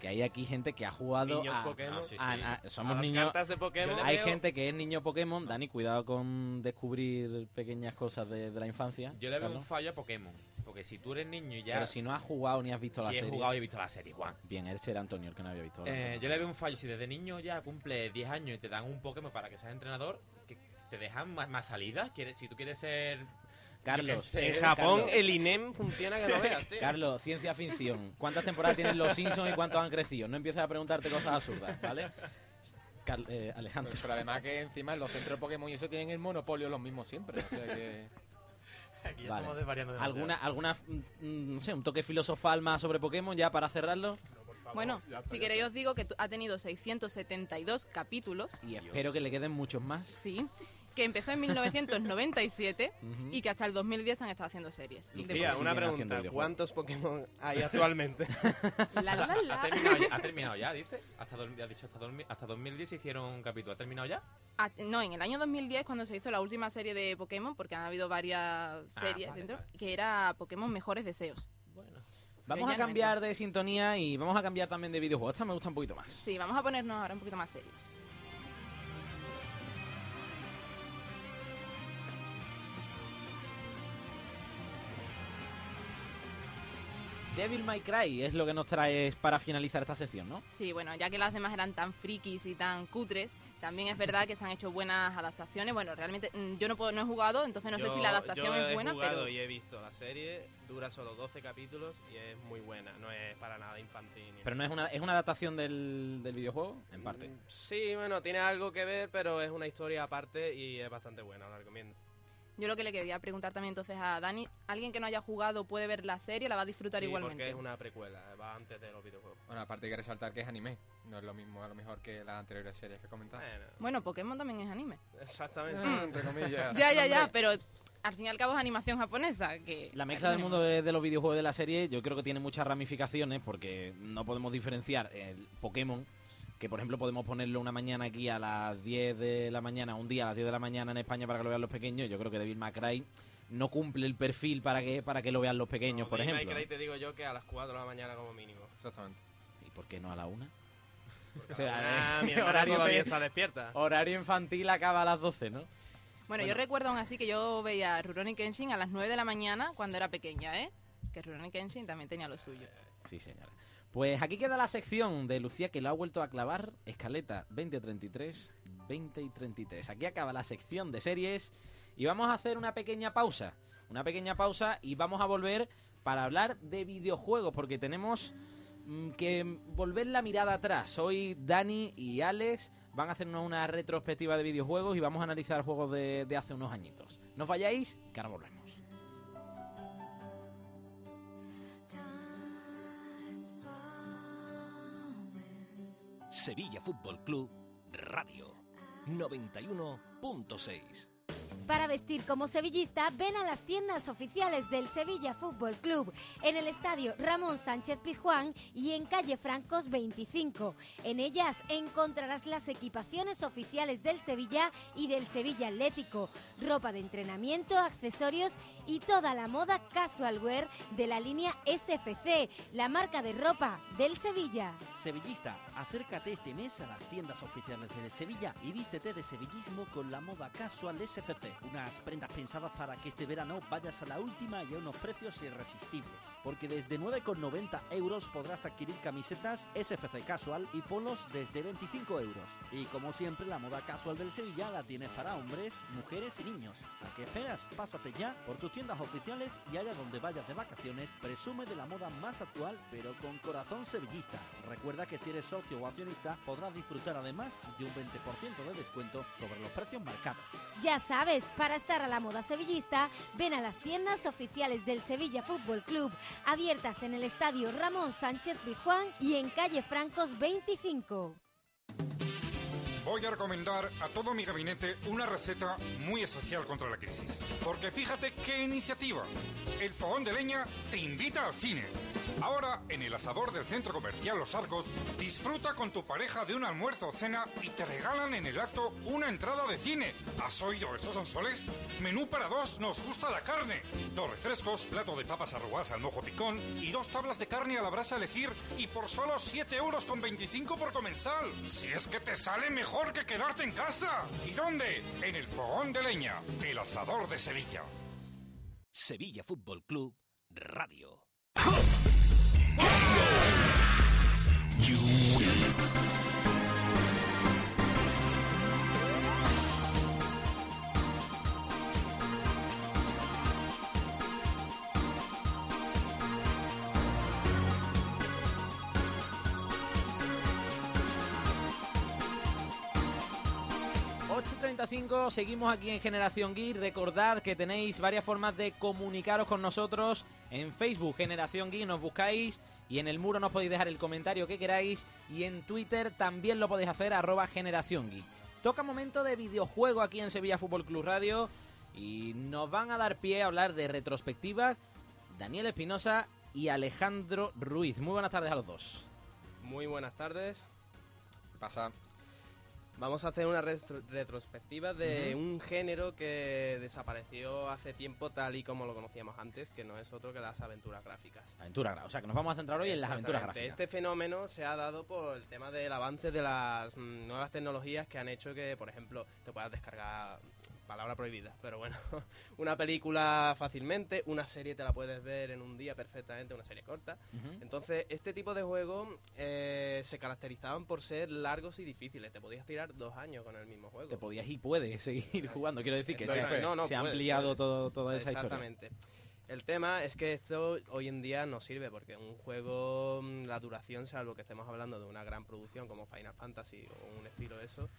Que hay aquí gente que ha jugado Niños a, Pokémon. Ah, sí, a- sí. a- somos A las niños. cartas de Pokémon. Hay veo- gente que es niño Pokémon. Dani, cuidado con descubrir pequeñas cosas de, de la infancia. Yo le veo un Carlos. fallo a Pokémon. Porque si tú eres niño y ya. Pero si no has jugado ni has visto la si he serie. jugado y he visto la serie, Juan. Bien, él será Antonio el que no había visto la Eh, serie. yo le veo un fallo. Si desde niño ya cumple 10 años y te dan un Pokémon para que seas entrenador, te dejan más, más salidas. ¿Quieres- Si tú quieres ser. Carlos, sé, En Japón Carlos. el INEM funciona que no veas, tío. Carlos, ciencia ficción. ¿Cuántas temporadas tienen los Simpsons y cuántos han crecido? No empieces a preguntarte cosas absurdas, ¿vale? Car- eh, Alejandro. Pero además que encima en los centros de Pokémon y eso tienen el monopolio los mismos siempre. O sea que... Aquí ya Vale. estamos desvariando demasiado. ¿Alguna, alguna, mm, no sé, un toque filosofal más sobre Pokémon ya para cerrarlo? Bueno, si queréis os digo que ha tenido 672 capítulos, Y espero que le queden muchos más. sí, que empezó en 1997 Ujú. y que hasta el 2010 han estado haciendo series. Que Mira, una pregunta. ¿Cuántos Pokémon hay actualmente? La, la, la, la. ¿Ha terminado, ya, ha terminado ya, dice? Hasta, dos- ha dicho hasta, dos- hasta 2010 se hicieron un capítulo. ¿Ha terminado ya? Ah, no, en el año 2010 cuando se hizo la última serie de Pokémon, porque han habido varias series vale, dentro, vale. que era Pokémon Mejores Deseos. Bueno. Vamos a cambiar de sintonía y vamos a cambiar también de videojuegos. Esta me gusta un poquito más. Sí, vamos a ponernos ahora un poquito más serios. Devil May Cry es lo que nos traes para finalizar esta sección, ¿no? Sí, bueno, ya que las demás eran tan frikis y tan cutres, también es verdad que se han hecho buenas adaptaciones. Bueno, realmente mm, yo no, puedo, no he jugado, entonces no sé si la adaptación yo es buena, he jugado pero... y he visto la serie, dura solo 12 capítulos y es muy buena, no es para nada infantil. ni Pero no es una, es una adaptación del, del videojuego, en parte. Mm, Sí, bueno, tiene algo que ver, pero es una historia aparte y es bastante buena, la recomiendo. Yo lo que le quería preguntar también entonces a Dani, ¿alguien que no haya jugado puede ver la serie, la va a disfrutar Sí, igualmente? porque es una precuela, va antes de los videojuegos. Bueno, aparte hay que resaltar que es anime. No es lo mismo a lo mejor que las anteriores series que comentaba. Bueno, Bueno, Pokémon también es anime. exactamente. Ah, entre comillas. Ya, ya, ya, pero al fin y al cabo es animación japonesa, que... La mezcla del mundo de, de los videojuegos de la serie yo creo que tiene muchas ramificaciones porque no podemos diferenciar el Pokémon, que por ejemplo podemos ponerlo una mañana aquí a las 10 de la mañana, un día a las 10 de la mañana en España para que lo vean los pequeños. Yo creo que Devil May Cry no cumple el perfil para que, para que lo vean los pequeños, No, por Devil May ejemplo. Cry te digo yo que a las 4 de la mañana como mínimo. Exactamente. Sí, ¿por qué no a la una? Porque O sea, ah, eh, mi horario todavía está despierta. Horario infantil acaba a las 12, ¿no? Bueno, yo recuerdo aún así que yo veía Rurouni Kenshin a las 9 de la mañana cuando era pequeña, ¿eh? Que Rurouni Kenshin también tenía lo suyo. Sí, señora. Pues aquí queda la sección de Lucía que lo ha vuelto a clavar. Escaleta 2033, 20 y 33. Aquí acaba la sección de series y vamos a hacer una pequeña pausa. Una pequeña pausa y vamos a volver para hablar de videojuegos porque tenemos mm, que volver la mirada atrás. Hoy Dani y Alex van a hacernos una retrospectiva de videojuegos y vamos a analizar juegos de, hace unos añitos. No vayáis, que ahora volvemos. Sevilla Fútbol Club Radio 91.6. Para vestir como sevillista, ven a las tiendas oficiales del Sevilla Fútbol Club en el estadio Ramón Sánchez Pizjuán y en calle Francos 25. En ellas encontrarás las equipaciones oficiales del Sevilla y del Sevilla Atlético, ropa de entrenamiento, accesorios y toda la moda casual wear de la línea SFC, la marca de ropa del Sevilla. Sevillista, acércate este mes a las tiendas oficiales del Sevilla y vístete de sevillismo con la moda casual SFC. Unas prendas pensadas para que este verano vayas a la última y a unos precios irresistibles. Porque desde 9,90 euros podrás adquirir camisetas SFC Casual y polos desde 25 euros. Y como siempre, la moda casual del Sevilla la tienes para hombres, mujeres y niños. ¿A qué esperas? Pásate ya por tus tiendas oficiales y allá donde vayas de vacaciones, presume de la moda más actual, pero con corazón sevillista. Recuerda que si eres socio o accionista, podrás disfrutar además de un 20% de descuento sobre los precios marcados. Ya sabes, Para estar a la moda sevillista, ven a las tiendas oficiales del Sevilla Fútbol Club, abiertas en el estadio Ramón Sánchez Pizjuán y en calle Francos 25. Voy a recomendar a todo mi gabinete una receta muy especial contra la crisis. Porque fíjate qué iniciativa. El fogón de leña te invita al cine. Ahora, en el asador del centro comercial Los Arcos, disfruta con tu pareja de un almuerzo o cena y te regalan en el acto una entrada de cine. ¿Has oído esos soles? Menú para dos, nos gusta la carne. Dos refrescos, plato de papas arrugadas al mojo picón y dos tablas de carne a la brasa a elegir y por solo 7 euros con 25 por comensal. Si es que te sale mejor que quedarte en casa. ¿Y dónde? En el fogón de leña, el asador de Sevilla. Sevilla Fútbol Club Radio. Cinco, seguimos aquí en Generación Geek. Recordad que tenéis varias formas de comunicaros con nosotros en Facebook, Generación Geek, nos buscáis y en el muro nos podéis dejar el comentario que queráis y en Twitter también lo podéis hacer, arroba Generación Geek. Toca momento de videojuego aquí en Sevilla Fútbol Club Radio y nos van a dar pie a hablar de retrospectivas Daniel Espinosa y Alejandro Ruiz. Muy buenas tardes a los dos. Muy buenas tardes. Pasa. Vamos a hacer una retro- retrospectiva de un género que desapareció hace tiempo tal y como lo conocíamos antes, que no es otro que las aventuras gráficas. Aventura gra- o sea que nos vamos a centrar hoy en las aventuras gráficas. Este fenómeno se ha dado por el tema del avance de las mm, nuevas tecnologías que han hecho que, por ejemplo, te puedas descargar palabra prohibida, pero bueno, una película fácilmente, una serie te la puedes ver en un día perfectamente, una serie corta. Entonces, este tipo de juegos eh, se caracterizaban por ser largos y difíciles. Te podías tirar dos años con el mismo juego. Te podías y puedes seguir jugando. Quiero decir que se, Exactamente. No, no, se ha puedes, ampliado puedes. todo, toda esa historia. Exactamente. El tema es que esto hoy en día no sirve porque un juego, mm, la duración, salvo que estemos hablando de una gran producción como Final Fantasy o un estilo de eso,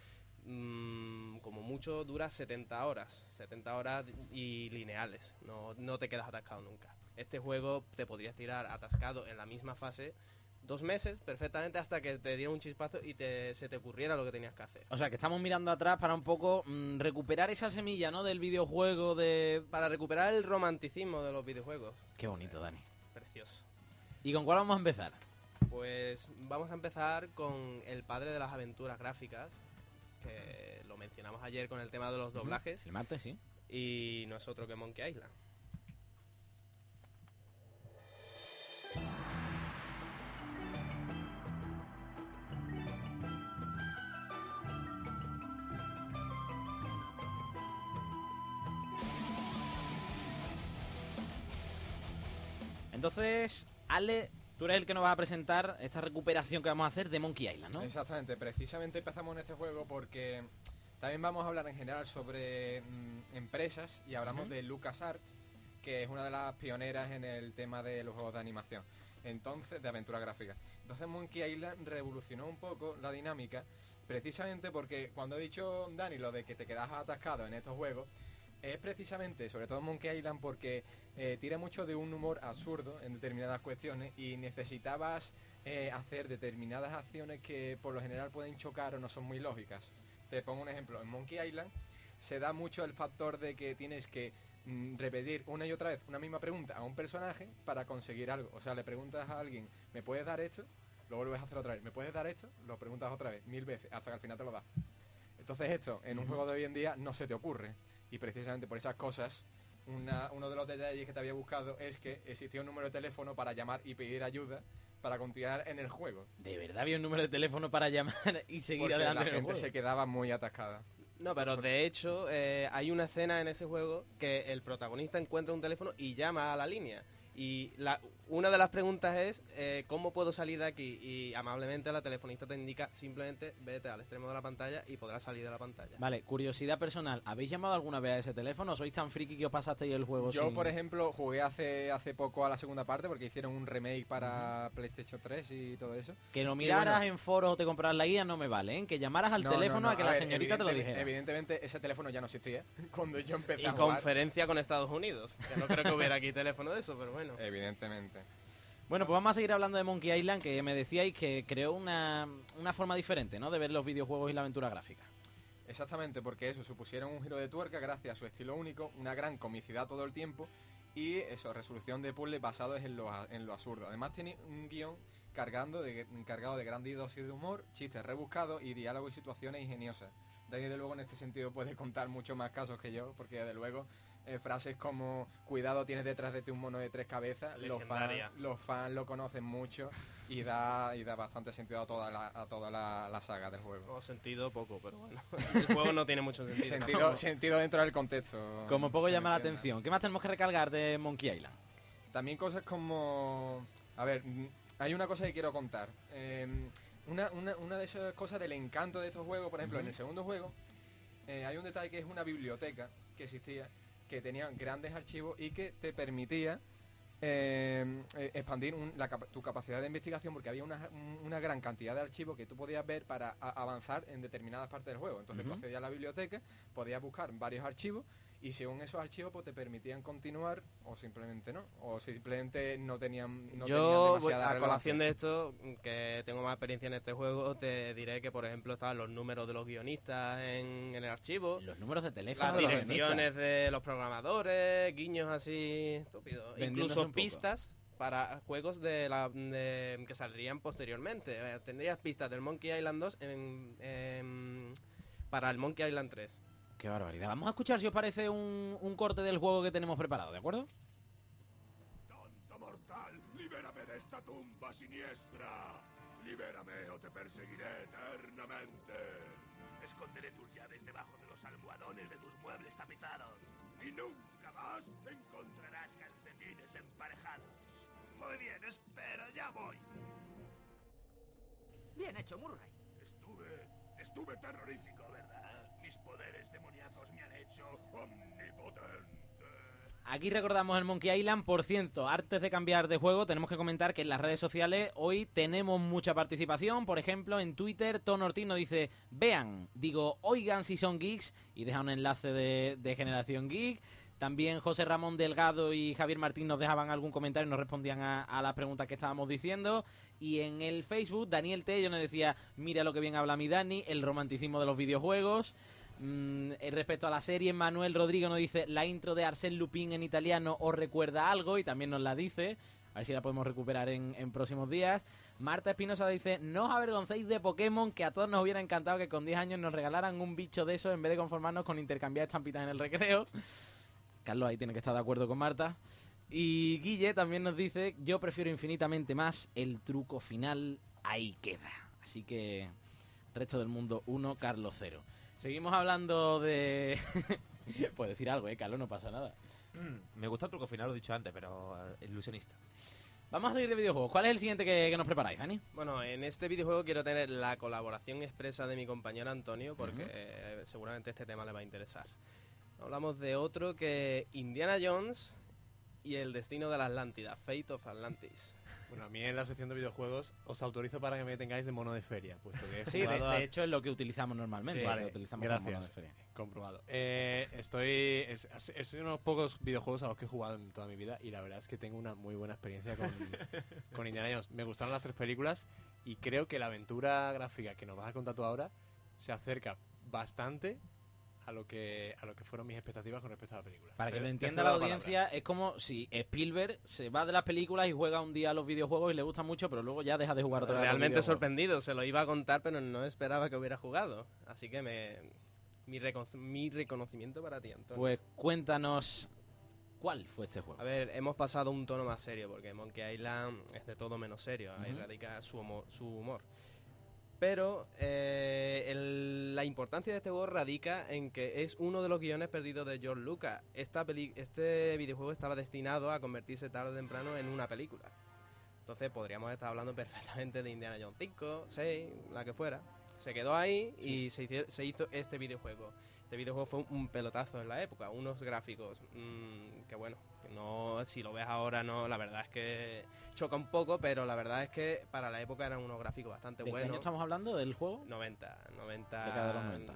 mm, como mucho dura 70 horas. 70 horas y lineales. No, no te quedas atascado nunca. Este juego te podrías tirar atascado en la misma fase dos meses perfectamente hasta que te diera un chispazo y te, se te ocurriera lo que tenías que hacer. O sea que estamos mirando atrás para un poco mm, recuperar esa semilla, ¿no? Del videojuego de... Para recuperar el romanticismo de los videojuegos. Qué bonito, Dani. Precioso. ¿Y con cuál vamos a empezar? Pues vamos a empezar con el padre de las aventuras gráficas, que lo mencionamos ayer con el tema de los doblajes. El martes, sí. Y no es otro que Monkey Island. Entonces, Ale, tú eres el que nos va a presentar esta recuperación que vamos a hacer de Monkey Island, ¿no? Exactamente, precisamente empezamos en este juego porque también vamos a hablar en general sobre mm, empresas y hablamos Ujú. de LucasArts, que es una de las pioneras en el tema de los juegos de animación, entonces de aventura gráfica. Entonces Monkey Island revolucionó un poco la dinámica, precisamente porque cuando ha dicho Dani lo de que te quedas atascado en estos juegos, es precisamente, sobre todo Monkey Island, porque eh, tira mucho de un humor absurdo en determinadas cuestiones y necesitabas eh, hacer determinadas acciones que por lo general pueden chocar o no son muy lógicas. Te pongo un ejemplo, en Monkey Island se da mucho el factor de que tienes que mm, repetir una y otra vez una misma pregunta a un personaje para conseguir algo. O sea, le preguntas a alguien, ¿me puedes dar esto? Lo vuelves a hacer otra vez. ¿Me puedes dar esto? Lo preguntas otra vez, mil veces, hasta que al final te lo da. Entonces esto, en un juego de hoy en día, no se te ocurre. Y precisamente por esas cosas, una- uno de los detalles que te había buscado es que existía un número de teléfono para llamar y pedir ayuda para continuar en el juego. De verdad había un número de teléfono para llamar y seguir Porque adelante la en el gente juego. se quedaba muy atascada. No, pero de hecho eh, hay una escena en ese juego que el protagonista encuentra un teléfono y llama a la línea. Y la, una de las preguntas es, eh, ¿cómo puedo salir de aquí? Y amablemente la telefonista te indica, simplemente vete al extremo de la pantalla y podrás salir de la pantalla. Vale, curiosidad personal. ¿Habéis llamado alguna vez a ese teléfono? ¿Sois tan friki que os pasasteis el juego Yo, sin- por ejemplo, jugué hace, hace poco a la segunda parte porque hicieron un remake para PlayStation 3 y todo eso. Que lo miraras bueno, en foros o te compraras la guía no me vale, ¿eh? Que llamaras al no, no, teléfono no, a que la ver, señorita te lo dijera. Evidentemente ese teléfono ya no existía cuando yo empecé Y a jugar. conferencia con Estados Unidos. Que no creo que hubiera aquí teléfono de eso, pero bueno. Evidentemente. Bueno, pues vamos a seguir hablando de Monkey Island, que me decíais que creó una, una forma diferente, ¿no? De ver los videojuegos y la aventura gráfica. Exactamente, porque eso, supusieron un giro de tuerca gracias a su estilo único, una gran comicidad todo el tiempo y eso, resolución de puzzles basados en lo, en lo absurdo. Además tiene un guion cargando de, cargado de gran dosis de humor, chistes rebuscados y diálogos y situaciones ingeniosas. Desde luego en este sentido puede contar mucho más casos que yo, porque desde luego eh, frases como cuidado tienes detrás de ti un mono de tres cabezas, los fans, los fans lo conocen mucho y da, y da bastante sentido a toda la, a toda la, la saga del juego. O sentido poco, pero bueno. El juego no tiene mucho sentido. Sentido, sentido dentro del contexto. Como poco llama la atención. ¿Qué más tenemos que recargar de Monkey Island? También cosas como... A ver, mm, hay una cosa que quiero contar. Eh, una, una- una de esas cosas del encanto de estos juegos, por ejemplo, en el segundo juego, eh, hay un detalle que es una biblioteca que existía, que tenía grandes archivos y que te permitía eh, eh, expandir un- la tu capacidad de investigación porque había una, un- una gran cantidad de archivos que tú podías ver para a- avanzar en determinadas partes del juego. Entonces tú Ujú. accedías a la biblioteca, podías buscar varios archivos y según esos archivos pues te permitían continuar o simplemente no, o simplemente no tenían, no tenían Yo, demasiada a colación de esto, que tengo más experiencia en este juego, te diré que, por ejemplo, estaban los números de los guionistas en, en el archivo. Los números de teléfono. Las direcciones de los programadores, guiños así estúpidos. Incluso pistas para juegos de la, de- que saldrían posteriormente. Eh, Tendrías pistas del Monkey Island 2 en- en- para el Monkey Island 3. Qué barbaridad. Vamos a escuchar si os parece un, un corte del juego que tenemos preparado, ¿de acuerdo? ¡Tonto mortal! ¡Libérame de esta tumba siniestra! ¡Libérame o te perseguiré eternamente! Esconderé tus llaves debajo de los almohadones de tus muebles tapizados. Y nunca más encontrarás calcetines emparejados. Muy bien, espera, ya voy. Bien hecho, Murray. Estuve... estuve terrorífico, ¿verdad? Mis poderes demoníacos me han hecho omnipotente. Aquí recordamos el Monkey Island. Por cierto, antes de cambiar de juego, tenemos que comentar que en las redes sociales hoy tenemos mucha participación. Por ejemplo, en Twitter, Tono Ortiz nos dice: Vean, digo, oigan si son geeks y deja un enlace de, de Generación Geek. También José Ramón Delgado y Javier Martín nos dejaban algún comentario y nos respondían a, a las preguntas que estábamos diciendo. Y en el Facebook, Daniel Tello nos decía: Mira lo que bien habla mi Dani, el romanticismo de los videojuegos. Mm, eh, respecto a la serie, Manuel Rodrigo nos dice la intro de Arsène Lupin en italiano os recuerda algo y también nos la dice. A ver si la podemos recuperar en, próximos días. Marta Espinosa dice, no os avergoncéis de Pokémon, que a todos nos hubiera encantado que con 10 años nos regalaran un bicho de eso en vez de conformarnos con intercambiar estampitas en el recreo. Carlos ahí tiene que estar de acuerdo con Marta. Y Guille también nos dice, yo prefiero infinitamente más el truco final, ahí queda. Así que, resto del mundo 1, Carlos 0. Seguimos hablando de... Puedes decir algo, eh, Carlos, no pasa nada. Me gusta el truco final, lo he dicho antes, pero eh, ilusionista. Vamos a seguir de videojuegos. ¿Cuál es el siguiente que, que nos preparáis, Dani? Bueno, en este videojuego quiero tener la colaboración expresa de mi compañero Antonio porque eh, seguramente este tema le va a interesar. Hablamos de otro que Indiana Jones y el destino de la Atlántida, Fate of Atlantis. Bueno, a mí en la sección de videojuegos os autorizo para que me tengáis de mono de feria, puesto que Sí, de, jugado a- de hecho es lo que utilizamos normalmente. Sí, vale, utilizamos como mono gracias. de feria. Comprobado. Eh, estoy. Es, es uno de los pocos videojuegos a los que he jugado en toda mi vida y la verdad es que tengo una muy buena experiencia con, con Indiana Jones. Me gustaron las tres películas y creo que la aventura gráfica que nos vas a contar tú ahora se acerca bastante a lo que a lo que fueron mis expectativas con respecto a la película. Para que Te- lo entienda la palabra. audiencia, es como si Spielberg se va de las películas y juega un día a los videojuegos y le gusta mucho, pero luego ya deja de jugar otra vez Realmente sorprendido, se lo iba a contar, pero no esperaba que hubiera jugado. Así que me, mi, recono- mi reconocimiento para ti, Antonio. Pues cuéntanos cuál fue este juego. A ver, hemos pasado a un tono más serio, porque Monkey Island es de todo menos serio, ahí Ujú. radica su, humo- su humor. Pero eh, el- la importancia de este juego radica en que es uno de los guiones perdidos de George Lucas. Esta peli- este videojuego estaba destinado a convertirse tarde o temprano en una película. Entonces podríamos estar hablando perfectamente de Indiana Jones 5, 6, la que fuera. Se quedó ahí y se hizo, se hizo este videojuego. Este videojuego fue un pelotazo en la época, unos gráficos mm, que bueno, no, si lo ves ahora no, la verdad es que choca un poco, pero la verdad es que para la época eran unos gráficos bastante ¿De qué buenos. año estamos hablando del juego? 90, 90. Década de los 90.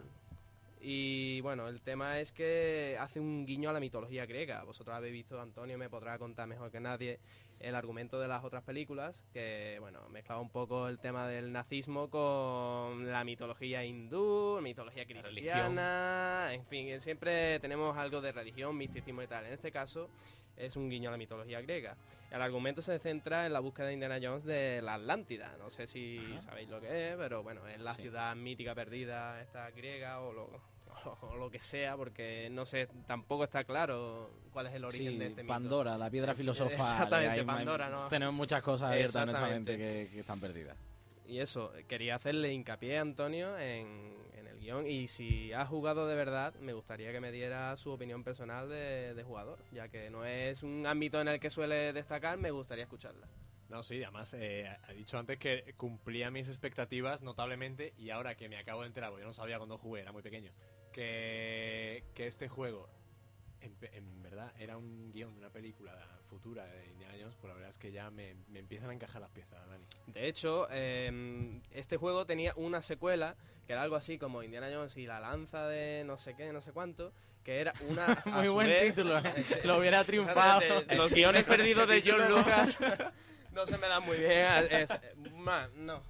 Y bueno, el tema es que hace un guiño a la mitología griega. Vosotros habéis visto, Antonio me podrá contar mejor que nadie el argumento de las otras películas, que bueno, mezclaba un poco el tema del nazismo con la mitología hindú, mitología cristiana, en fin, siempre tenemos algo de religión, misticismo y tal. En este caso es un guiño a la mitología griega. El argumento se centra en la búsqueda de Indiana Jones de la Atlántida. No sé si sabéis lo que es, pero bueno, es la Sí. ciudad mítica perdida, esta griega o lo, o lo que sea, porque no sé, tampoco está claro cuál es el origen Sí, de este mito. Pandora, la piedra filosofal. Exactamente, Hay- hay- Pandora, ¿no? Tenemos muchas cosas abiertas en nuestra mente Exactamente. que, que están perdidas. Y eso, quería hacerle hincapié a Antonio en, en el guion. Y si ha jugado de verdad, me gustaría que me diera su opinión personal de, de jugador, ya que no es un ámbito en el que suele destacar, me gustaría escucharla. No, sí, además eh, ha dicho antes que cumplía mis expectativas notablemente y ahora que me acabo de enterar, porque yo no sabía cuando jugué, era muy pequeño, que, que este juego en, en verdad era un guion de una película futura de Indiana Jones, pues la verdad es que ya me, me empiezan a encajar las piezas, Dani. De hecho, eh, este juego tenía una secuela que era algo así como Indiana Jones y la lanza de no sé qué, no sé cuánto, que era una... a Muy buen vez- título, ¿eh? Lo hubiera triunfado. exactamente. Los guiones perdidos de título. Lucas no se me dan muy bien. Es, ma, no,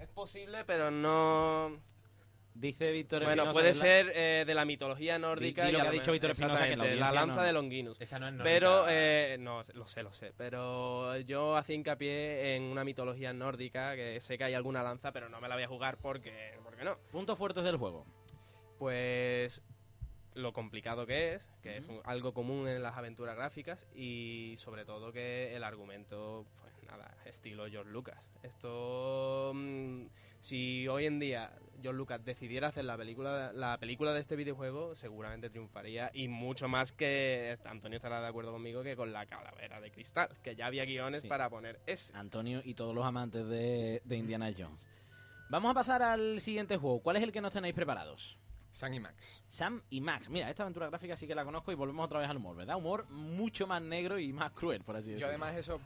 es posible, pero no... Dice Víctor Bueno, Espinosa puede ser eh, de la mitología nórdica. Di- di lo y que ha dicho Víctor Espinosa, que la la lanza no- de Longinus. esa no es nórdica. Pero, eh, no, lo sé, lo sé. Pero yo hacía hincapié en una mitología nórdica, que sé que hay alguna lanza, pero no me la voy a jugar porque, porque no. Puntos fuertes del juego. Pues lo complicado que es, que es un- algo común en las aventuras gráficas y sobre todo que el argumento, pues nada, estilo George Lucas. Esto, mm, si hoy en día George Lucas decidiera hacer la película, la película de este videojuego, seguramente triunfaría y mucho más que Antonio estará de acuerdo conmigo que con la calavera de cristal, que ya había guiones Sí. para poner ese. Antonio y todos los amantes de, de Indiana Jones. Vamos a pasar al siguiente juego. ¿Cuál es el que nos tenéis preparados? Sam y Max. Sam y Max. Mira, esta aventura gráfica sí que la conozco y volvemos otra vez al humor, ¿verdad? Humor mucho más negro y más cruel, por así decirlo. Yo además eso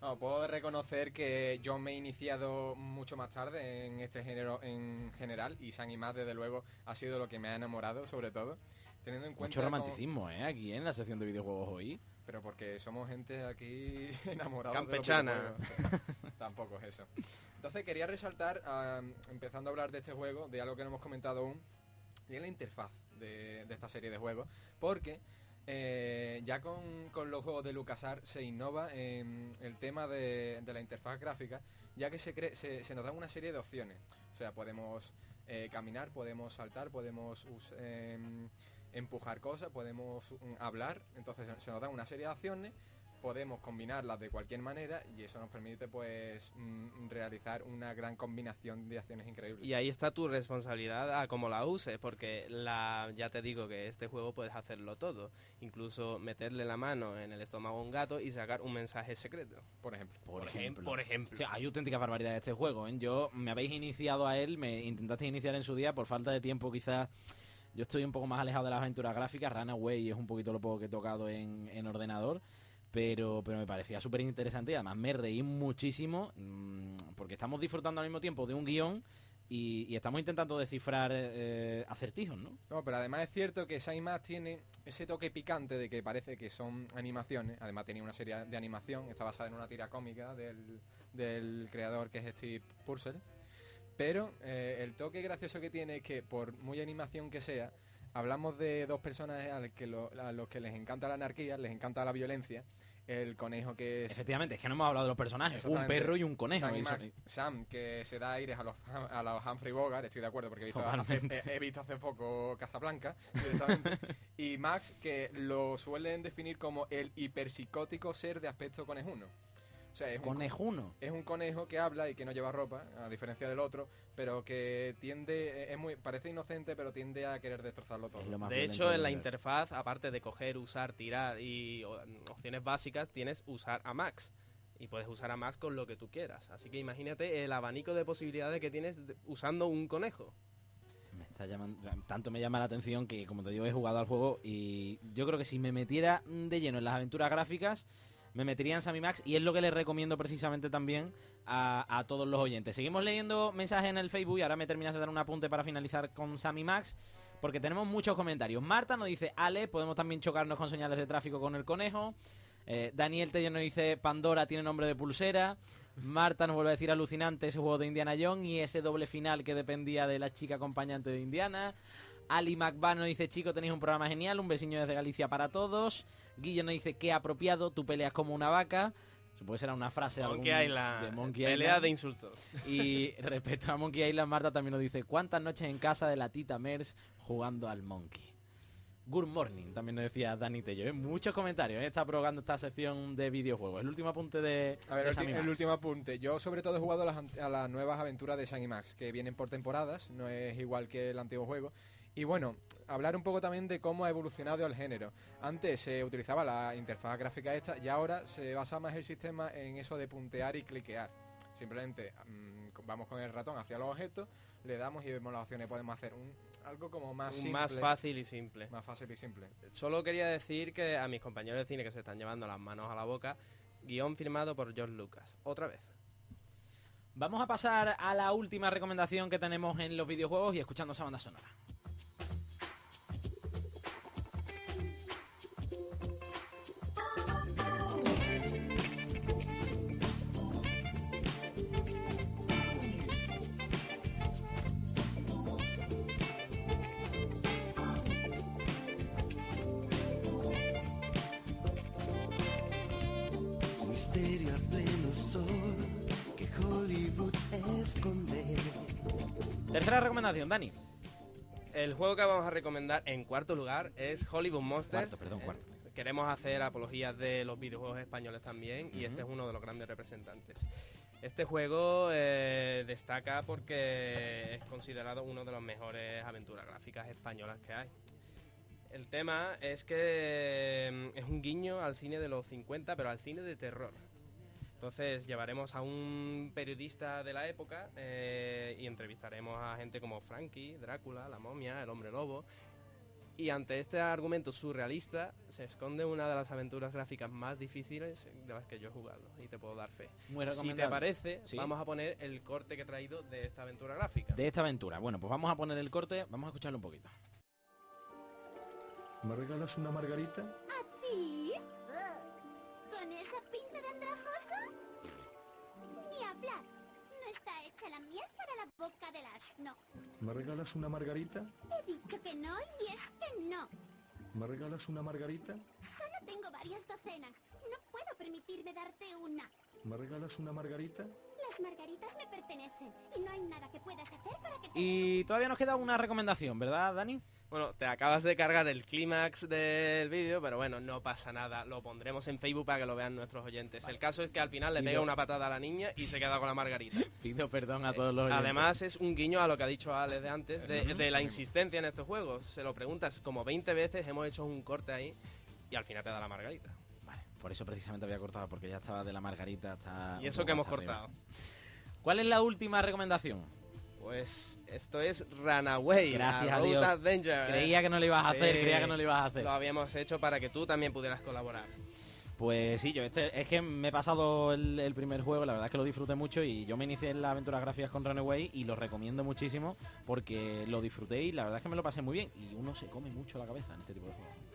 no, puedo reconocer que yo me he iniciado mucho más tarde en este género en general y San y Max desde luego ha sido lo que me ha enamorado sobre todo teniendo en cuenta Mucho romanticismo, ¿eh? Aquí en la sección de videojuegos hoy. pero porque somos gente aquí enamorada Campechana. tampoco es eso entonces quería resaltar empezando a hablar de este juego de algo que no hemos comentado aún y es la interfaz de, de esta serie de juegos porque eh, ya con, con los juegos de LucasArts se innova en el tema de, de la interfaz gráfica, ya que se, cre- se, nos dan una serie de opciones. O sea, podemos eh, caminar, podemos saltar, podemos em, empujar cosas, podemos mm, hablar. Entonces se- nos dan una serie de acciones, podemos combinarlas de cualquier manera y eso nos permite pues mm, realizar una gran combinación de acciones increíbles. Y ahí está tu responsabilidad a cómo la uses, porque la, ya te digo que este juego puedes hacerlo todo, incluso meterle la mano en el estómago a un gato y sacar un mensaje secreto. Por ejemplo. Por, Por ejemplo. ejem- por ejemplo. O sea, hay auténticas barbaridades de este juego, ¿eh? Yo, me habéis iniciado a él, me intentaste iniciar en su día por falta de tiempo quizás... Yo estoy un poco más alejado de las aventuras gráficas, Runaway es un poquito lo poco que he tocado en, en ordenador, pero, pero me parecía súper interesante y además me reí muchísimo mm, porque estamos disfrutando al mismo tiempo de un guion y, y estamos intentando descifrar eh, acertijos, ¿no? No, pero además es cierto que Shine Max tiene ese toque picante de que parece que son animaciones. Además tenía una serie de animación, está basada en una tira cómica del, del creador que es Steve Purcell. Pero eh, el toque gracioso que tiene es que por muy animación que sea, hablamos de dos personajes a los que, lo- a los que les encanta la anarquía, les encanta la violencia. El conejo que es... Efectivamente, es que no hemos hablado de los personajes, un perro y un conejo. Sam, y que se da aires a los, a los Humphrey Bogart, estoy de acuerdo, porque he visto, hace, Totalmente. he, he visto hace poco Casablanca, y Max, que lo suelen definir como el hiperpsicótico ser de aspecto conejuno. O sea, es un, Conejuno. es un conejo que habla y que no lleva ropa, a diferencia del otro, pero que tiende, es muy, parece inocente, pero tiende a querer destrozarlo todo. De hecho, en la interfaz, aparte de coger, usar, tirar y opciones básicas, tienes usar a Max. Y puedes usar a Max con lo que tú quieras. Así que imagínate el abanico de posibilidades que tienes usando un conejo. Me está llamando, tanto me llama la atención que, como te digo, he jugado al juego y yo creo que si me metiera de lleno en las aventuras gráficas, me metería en Sammy Max y es lo que les recomiendo precisamente también a, a todos los oyentes. Seguimos leyendo mensajes en el Facebook y ahora me terminas de dar un apunte para finalizar con Sammy Max porque tenemos muchos comentarios. Marta nos dice, Ale, podemos también chocarnos con señales de tráfico con el conejo. Eh, Daniel Tello nos dice, Pandora tiene nombre de pulsera. Marta nos vuelve a decir alucinante ese juego de Indiana Jones y ese doble final que dependía de la chica acompañante de Indiana. Ali McBahon nos dice, chico, tenéis un programa genial, un besiño desde Galicia para todos. Guillo nos dice, qué apropiado, tú peleas como una vaca. Supongo que será una frase Monkey algún- Island, de Monkey pelea Island. de insultos. Y respecto a Monkey Island, Marta también nos dice, ¿cuántas noches en casa de la tita Mers jugando al Monkey? Good morning, también nos decía Dani Tello. ¿eh? Muchos comentarios, ¿eh? está probando esta sección de videojuegos. El último apunte de, A ver, de el, Max. el último apunte. Yo sobre todo he jugado a las, a las nuevas aventuras de Shang y Max, que vienen por temporadas, no es igual que el antiguo juego. Y bueno, hablar un poco también de cómo ha evolucionado el género. Antes se utilizaba la interfaz gráfica esta y ahora se basa más el sistema en eso de puntear y cliquear. Simplemente mm, vamos con el ratón hacia los objetos, le damos y vemos las opciones. Podemos hacer un, algo como más Un simple. más fácil y simple. Más fácil y simple. Solo quería decir que a mis compañeros de cine que se están llevando las manos a la boca, guion firmado por George Lucas. Otra vez. Vamos a pasar a la última recomendación que tenemos en los videojuegos y escuchando esa banda sonora. Recomendación, Dani. El juego que vamos a recomendar en cuarto lugar es Hollywood Monsters. Cuarto, perdón, Eh, cuarto. queremos hacer apologías de los videojuegos españoles también y este es uno de los grandes representantes. Este juego eh, destaca porque es considerado uno de los mejores aventuras gráficas españolas que hay. El tema es que mm, es un guiño al cine de los 50, pero al cine de terror. Entonces llevaremos a un periodista de la época eh, y entrevistaremos a gente como Frankie, Drácula, la momia, el hombre lobo. Y ante este argumento surrealista se esconde una de las aventuras gráficas más difíciles de las que yo he jugado y te puedo dar fe. Muy si te parece, Sí. vamos a poner el corte que he traído de esta aventura gráfica. De esta aventura. Bueno, pues vamos a poner el corte, vamos a escucharlo un poquito. ¿Me regalas una margarita? ¿Así? ¿Con esa pinta de andrajoso? Ni hablar. No está hecha la miel para la boca del asno. ¿Me regalas una margarita? He dicho que no y es que no. ¿Me regalas una margarita? Solo tengo varias docenas. No puedo permitirme darte una. ¿Me regalas una margarita? Las margaritas me pertenecen y no hay nada que puedas hacer para que te... Y todavía nos queda una recomendación, ¿verdad, Dani? Bueno, te acabas de cargar el clímax del vídeo, pero bueno, no pasa nada. Lo pondremos en Facebook para que lo vean nuestros oyentes. El caso es que al final le Pido- pega una patada a la niña y se queda con la margarita. Pido perdón a todos los oyentes. Además, es un guiño a lo que ha dicho Alex de antes, de, de la insistencia en estos juegos. Se lo preguntas como 20 veces, hemos hecho un corte ahí y al final te da la margarita. Por eso precisamente había cortado, porque ya estaba de la margarita hasta... Y eso que hemos arriba. cortado. ¿Cuál es la última recomendación? Pues esto es Runaway. Gracias a Dios. Adventure. Creía que no lo ibas a hacer, creía que no lo ibas a hacer. Lo habíamos hecho para que tú también pudieras colaborar. Pues sí, yo este, es que me he pasado el, el primer juego, la verdad es que lo disfruté mucho y yo me inicié en las aventuras gráficas con Runaway y lo recomiendo muchísimo porque lo disfruté y la verdad es que me lo pasé muy bien y uno se come mucho la cabeza en este tipo de juegos.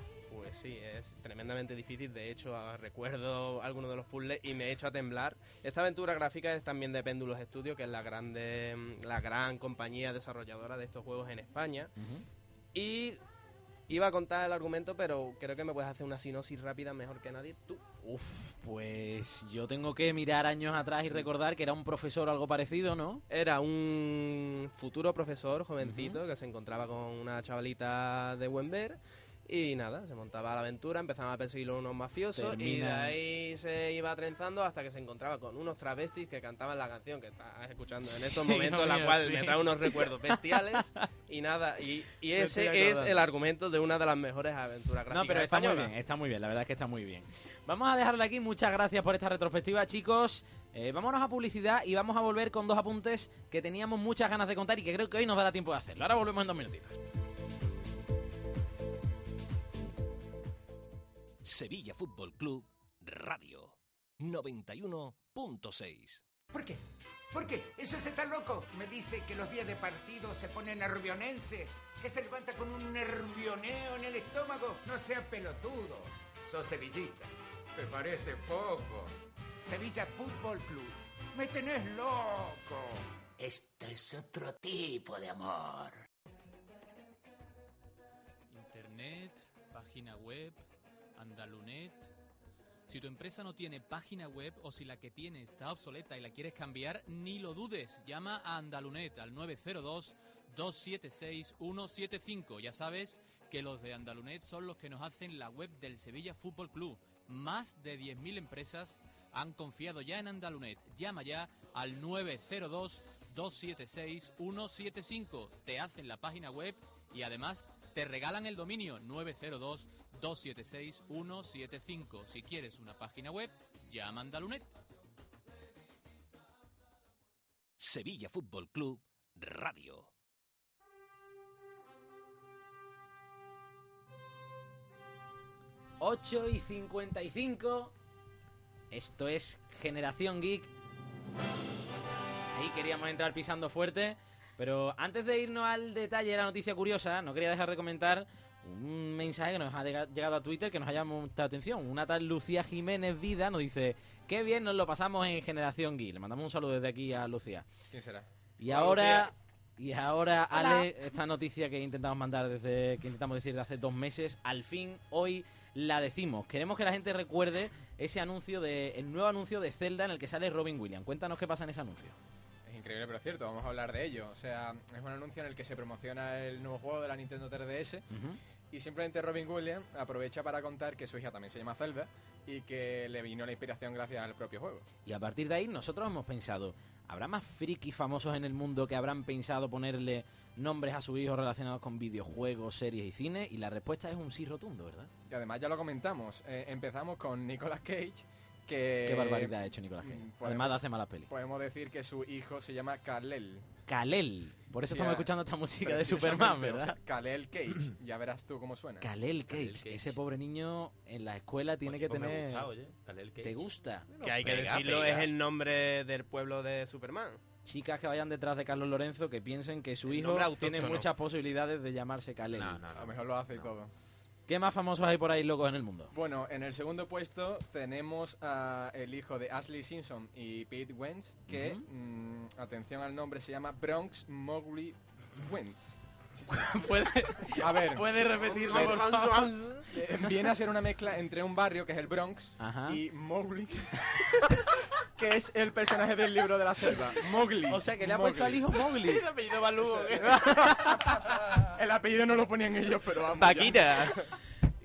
Pues sí, es tremendamente difícil. De hecho, ah, recuerdo algunos de los puzzles y me he hecho a temblar. Esta aventura gráfica es también de Péndulos Studio, que es la, grande, mm, la gran compañía desarrolladora de estos juegos en España. Y iba a contar el argumento, pero creo que me puedes hacer una sinopsis rápida mejor que nadie. Tú. Uf, pues yo tengo que mirar años atrás y recordar que era un profesor o algo parecido, ¿no? Era un futuro profesor jovencito que se encontraba con una chavalita de buen ver Y nada, se montaba la aventura, empezaban a perseguirlo unos mafiosos y de Termina- ahí se iba trenzando hasta que se encontraba con unos travestis que cantaban la canción que estás escuchando en estos momentos, la mío, cual sí. me trae unos recuerdos bestiales. y nada, y, y ese es el argumento de una de las mejores aventuras gráficas No, pero está muy españolas. bien, está muy bien, la verdad es que está muy bien. Vamos a dejarlo aquí, muchas gracias por esta retrospectiva, chicos. Eh, vámonos a publicidad y vamos a volver con dos apuntes que teníamos muchas ganas de contar y que creo que hoy nos dará tiempo de hacerlo. Ahora volvemos en dos minutitos. Sevilla Fútbol Club Radio 91.6. ¿Por qué? ¿Por qué? Eso es tan loco. Me dice que los días de partido se pone nervionense, que se levanta con un nervioneo en el estómago. No sea pelotudo. Sos sevillista. Te parece poco. Sevilla Fútbol Club. Me tenés loco. Esto es otro tipo de amor. Internet, página web, Andalunet. Si tu empresa no tiene página web o si la que tiene está obsoleta y la quieres cambiar, ni lo dudes. Llama a Andalunet al 902-276-175. Ya sabes que los de Andalunet son los que nos hacen la web del Sevilla Fútbol Club. Más de 10.000 empresas han confiado ya en Andalunet. Llama ya al 902-276-175. Te hacen la página web y además te regalan el dominio 902-276-175. Si quieres una página web, llama a Andalunet. Sevilla Fútbol Club Radio. Ocho y 55. Esto es Generación Geek. Ahí queríamos entrar pisando fuerte. Pero antes de irnos al detalle de la noticia curiosa, no quería dejar de comentar un mensaje que nos ha llega- llegado a Twitter que nos ha llamado mucha atención. Una tal Lucía Jiménez Vida nos dice, qué bien nos lo pasamos en Generación Geek. Le mandamos un saludo desde aquí a Lucía. ¿Quién será? Y Hola, ahora, Lucía. y ahora, Hola. Ale, esta noticia que intentamos mandar desde, que intentamos decir de hace dos meses, al fin hoy la decimos. Queremos que la gente recuerde ese anuncio de, el nuevo anuncio de Zelda en el que sale Robin Williams. Cuéntanos qué pasa en ese anuncio. Es increíble, pero cierto, vamos a hablar de ello. O sea, es un anuncio en el que se promociona el nuevo juego de la Nintendo 3DS. Y simplemente Robin Williams aprovecha para contar que su hija también se llama Zelda y que le vino la inspiración gracias al propio juego. Y a partir de ahí nosotros hemos pensado, ¿habrá más frikis famosos en el mundo que habrán pensado ponerle nombres a sus hijos relacionados con videojuegos, series y cine? Y la respuesta es un sí rotundo, ¿verdad? Y además ya lo comentamos, eh, empezamos con Nicolas Cage, que... Qué barbaridad ha hecho Nicolas Cage. mm, Además de hacer malas pelis. Podemos decir que su hijo se llama Kalel. Kalel. Por eso Sí, estamos ah, escuchando esta música de Superman, o ¿verdad? sea, Kalel Cage, ya verás tú cómo suena. Kalel Cage. Ese pobre niño en la escuela tiene que pues me tener... gusta, oye, ¿Te gusta? Que hay que decirlo, es el nombre del pueblo de Superman. Chicas que vayan detrás de Carlos Lorenzo que piensen que su El hijo tiene muchas posibilidades de llamarse Kalel. A lo mejor lo hace y todo. ¿Qué más famosos hay por ahí locos en el mundo? Bueno, en el segundo puesto tenemos a el hijo de Ashley Simpson y Pete Wentz, que, mm, atención al nombre, se llama Bronx Mowgli Wentz. ¿Puede, a ver, ¿Puede repetirlo, por favor? Eh, Viene a ser una mezcla entre un barrio, que es el Bronx, Ajá. y Mowgli, que es el personaje del libro de la selva. Mowgli. O sea, que le ha puesto al hijo Mowgli. El apellido Balú. el apellido no lo ponían ellos, pero vamos. Paquita.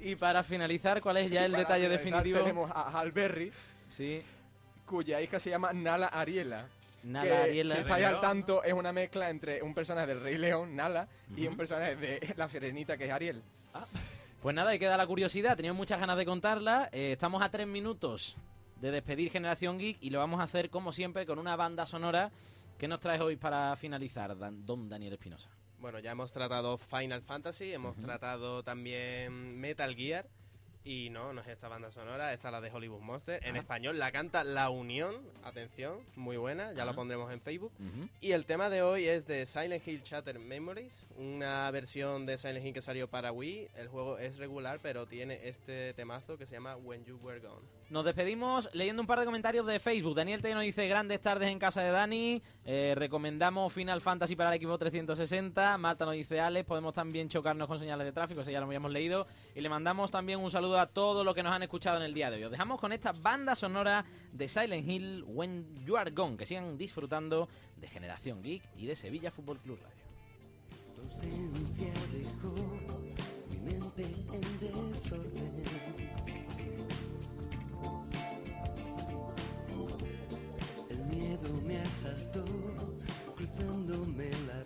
Y para finalizar, ¿cuál es ya el detalle definitivo? Tenemos a Hal Berry, sí. cuya hija se llama Nala Ariela. Nala que, Ariela. Si estáis al tanto, es una mezcla entre un personaje del Rey León, Nala, y un personaje de La Sirenita, que es Ariel. Pues nada, ahí queda la curiosidad. Teníamos muchas ganas de contarla. Eh, estamos a tres minutos de despedir Generación Geek y lo vamos a hacer, como siempre, con una banda sonora. ¿Qué nos traes hoy para finalizar, Dan- don Daniel Espinosa? Bueno, ya hemos tratado Final Fantasy, hemos tratado también Metal Gear. Y no, no es esta banda sonora, esta es la de Hollywood Monster. En español la canta La Unión, atención, muy buena, ya Ah. la pondremos en Facebook. Y el tema de hoy es de Silent Hill Shattered Memories, una versión de Silent Hill que salió para Wii. El juego es regular, pero tiene este temazo que se llama When You Were Gone. Nos despedimos leyendo un par de comentarios de Facebook. Daniel T nos dice grandes tardes en casa de Dani. Eh, recomendamos Final Fantasy para el equipo 360. Marta nos dice Alex, podemos también chocarnos con señales de tráfico, eso ya lo habíamos leído. Y le mandamos también un saludo a todos los que nos han escuchado en el día de hoy. Os dejamos con esta banda sonora de Silent Hill When You Are Gone. Que sigan disfrutando de Generación Geek y de Sevilla Fútbol Club Radio. pasas tú cruzándome la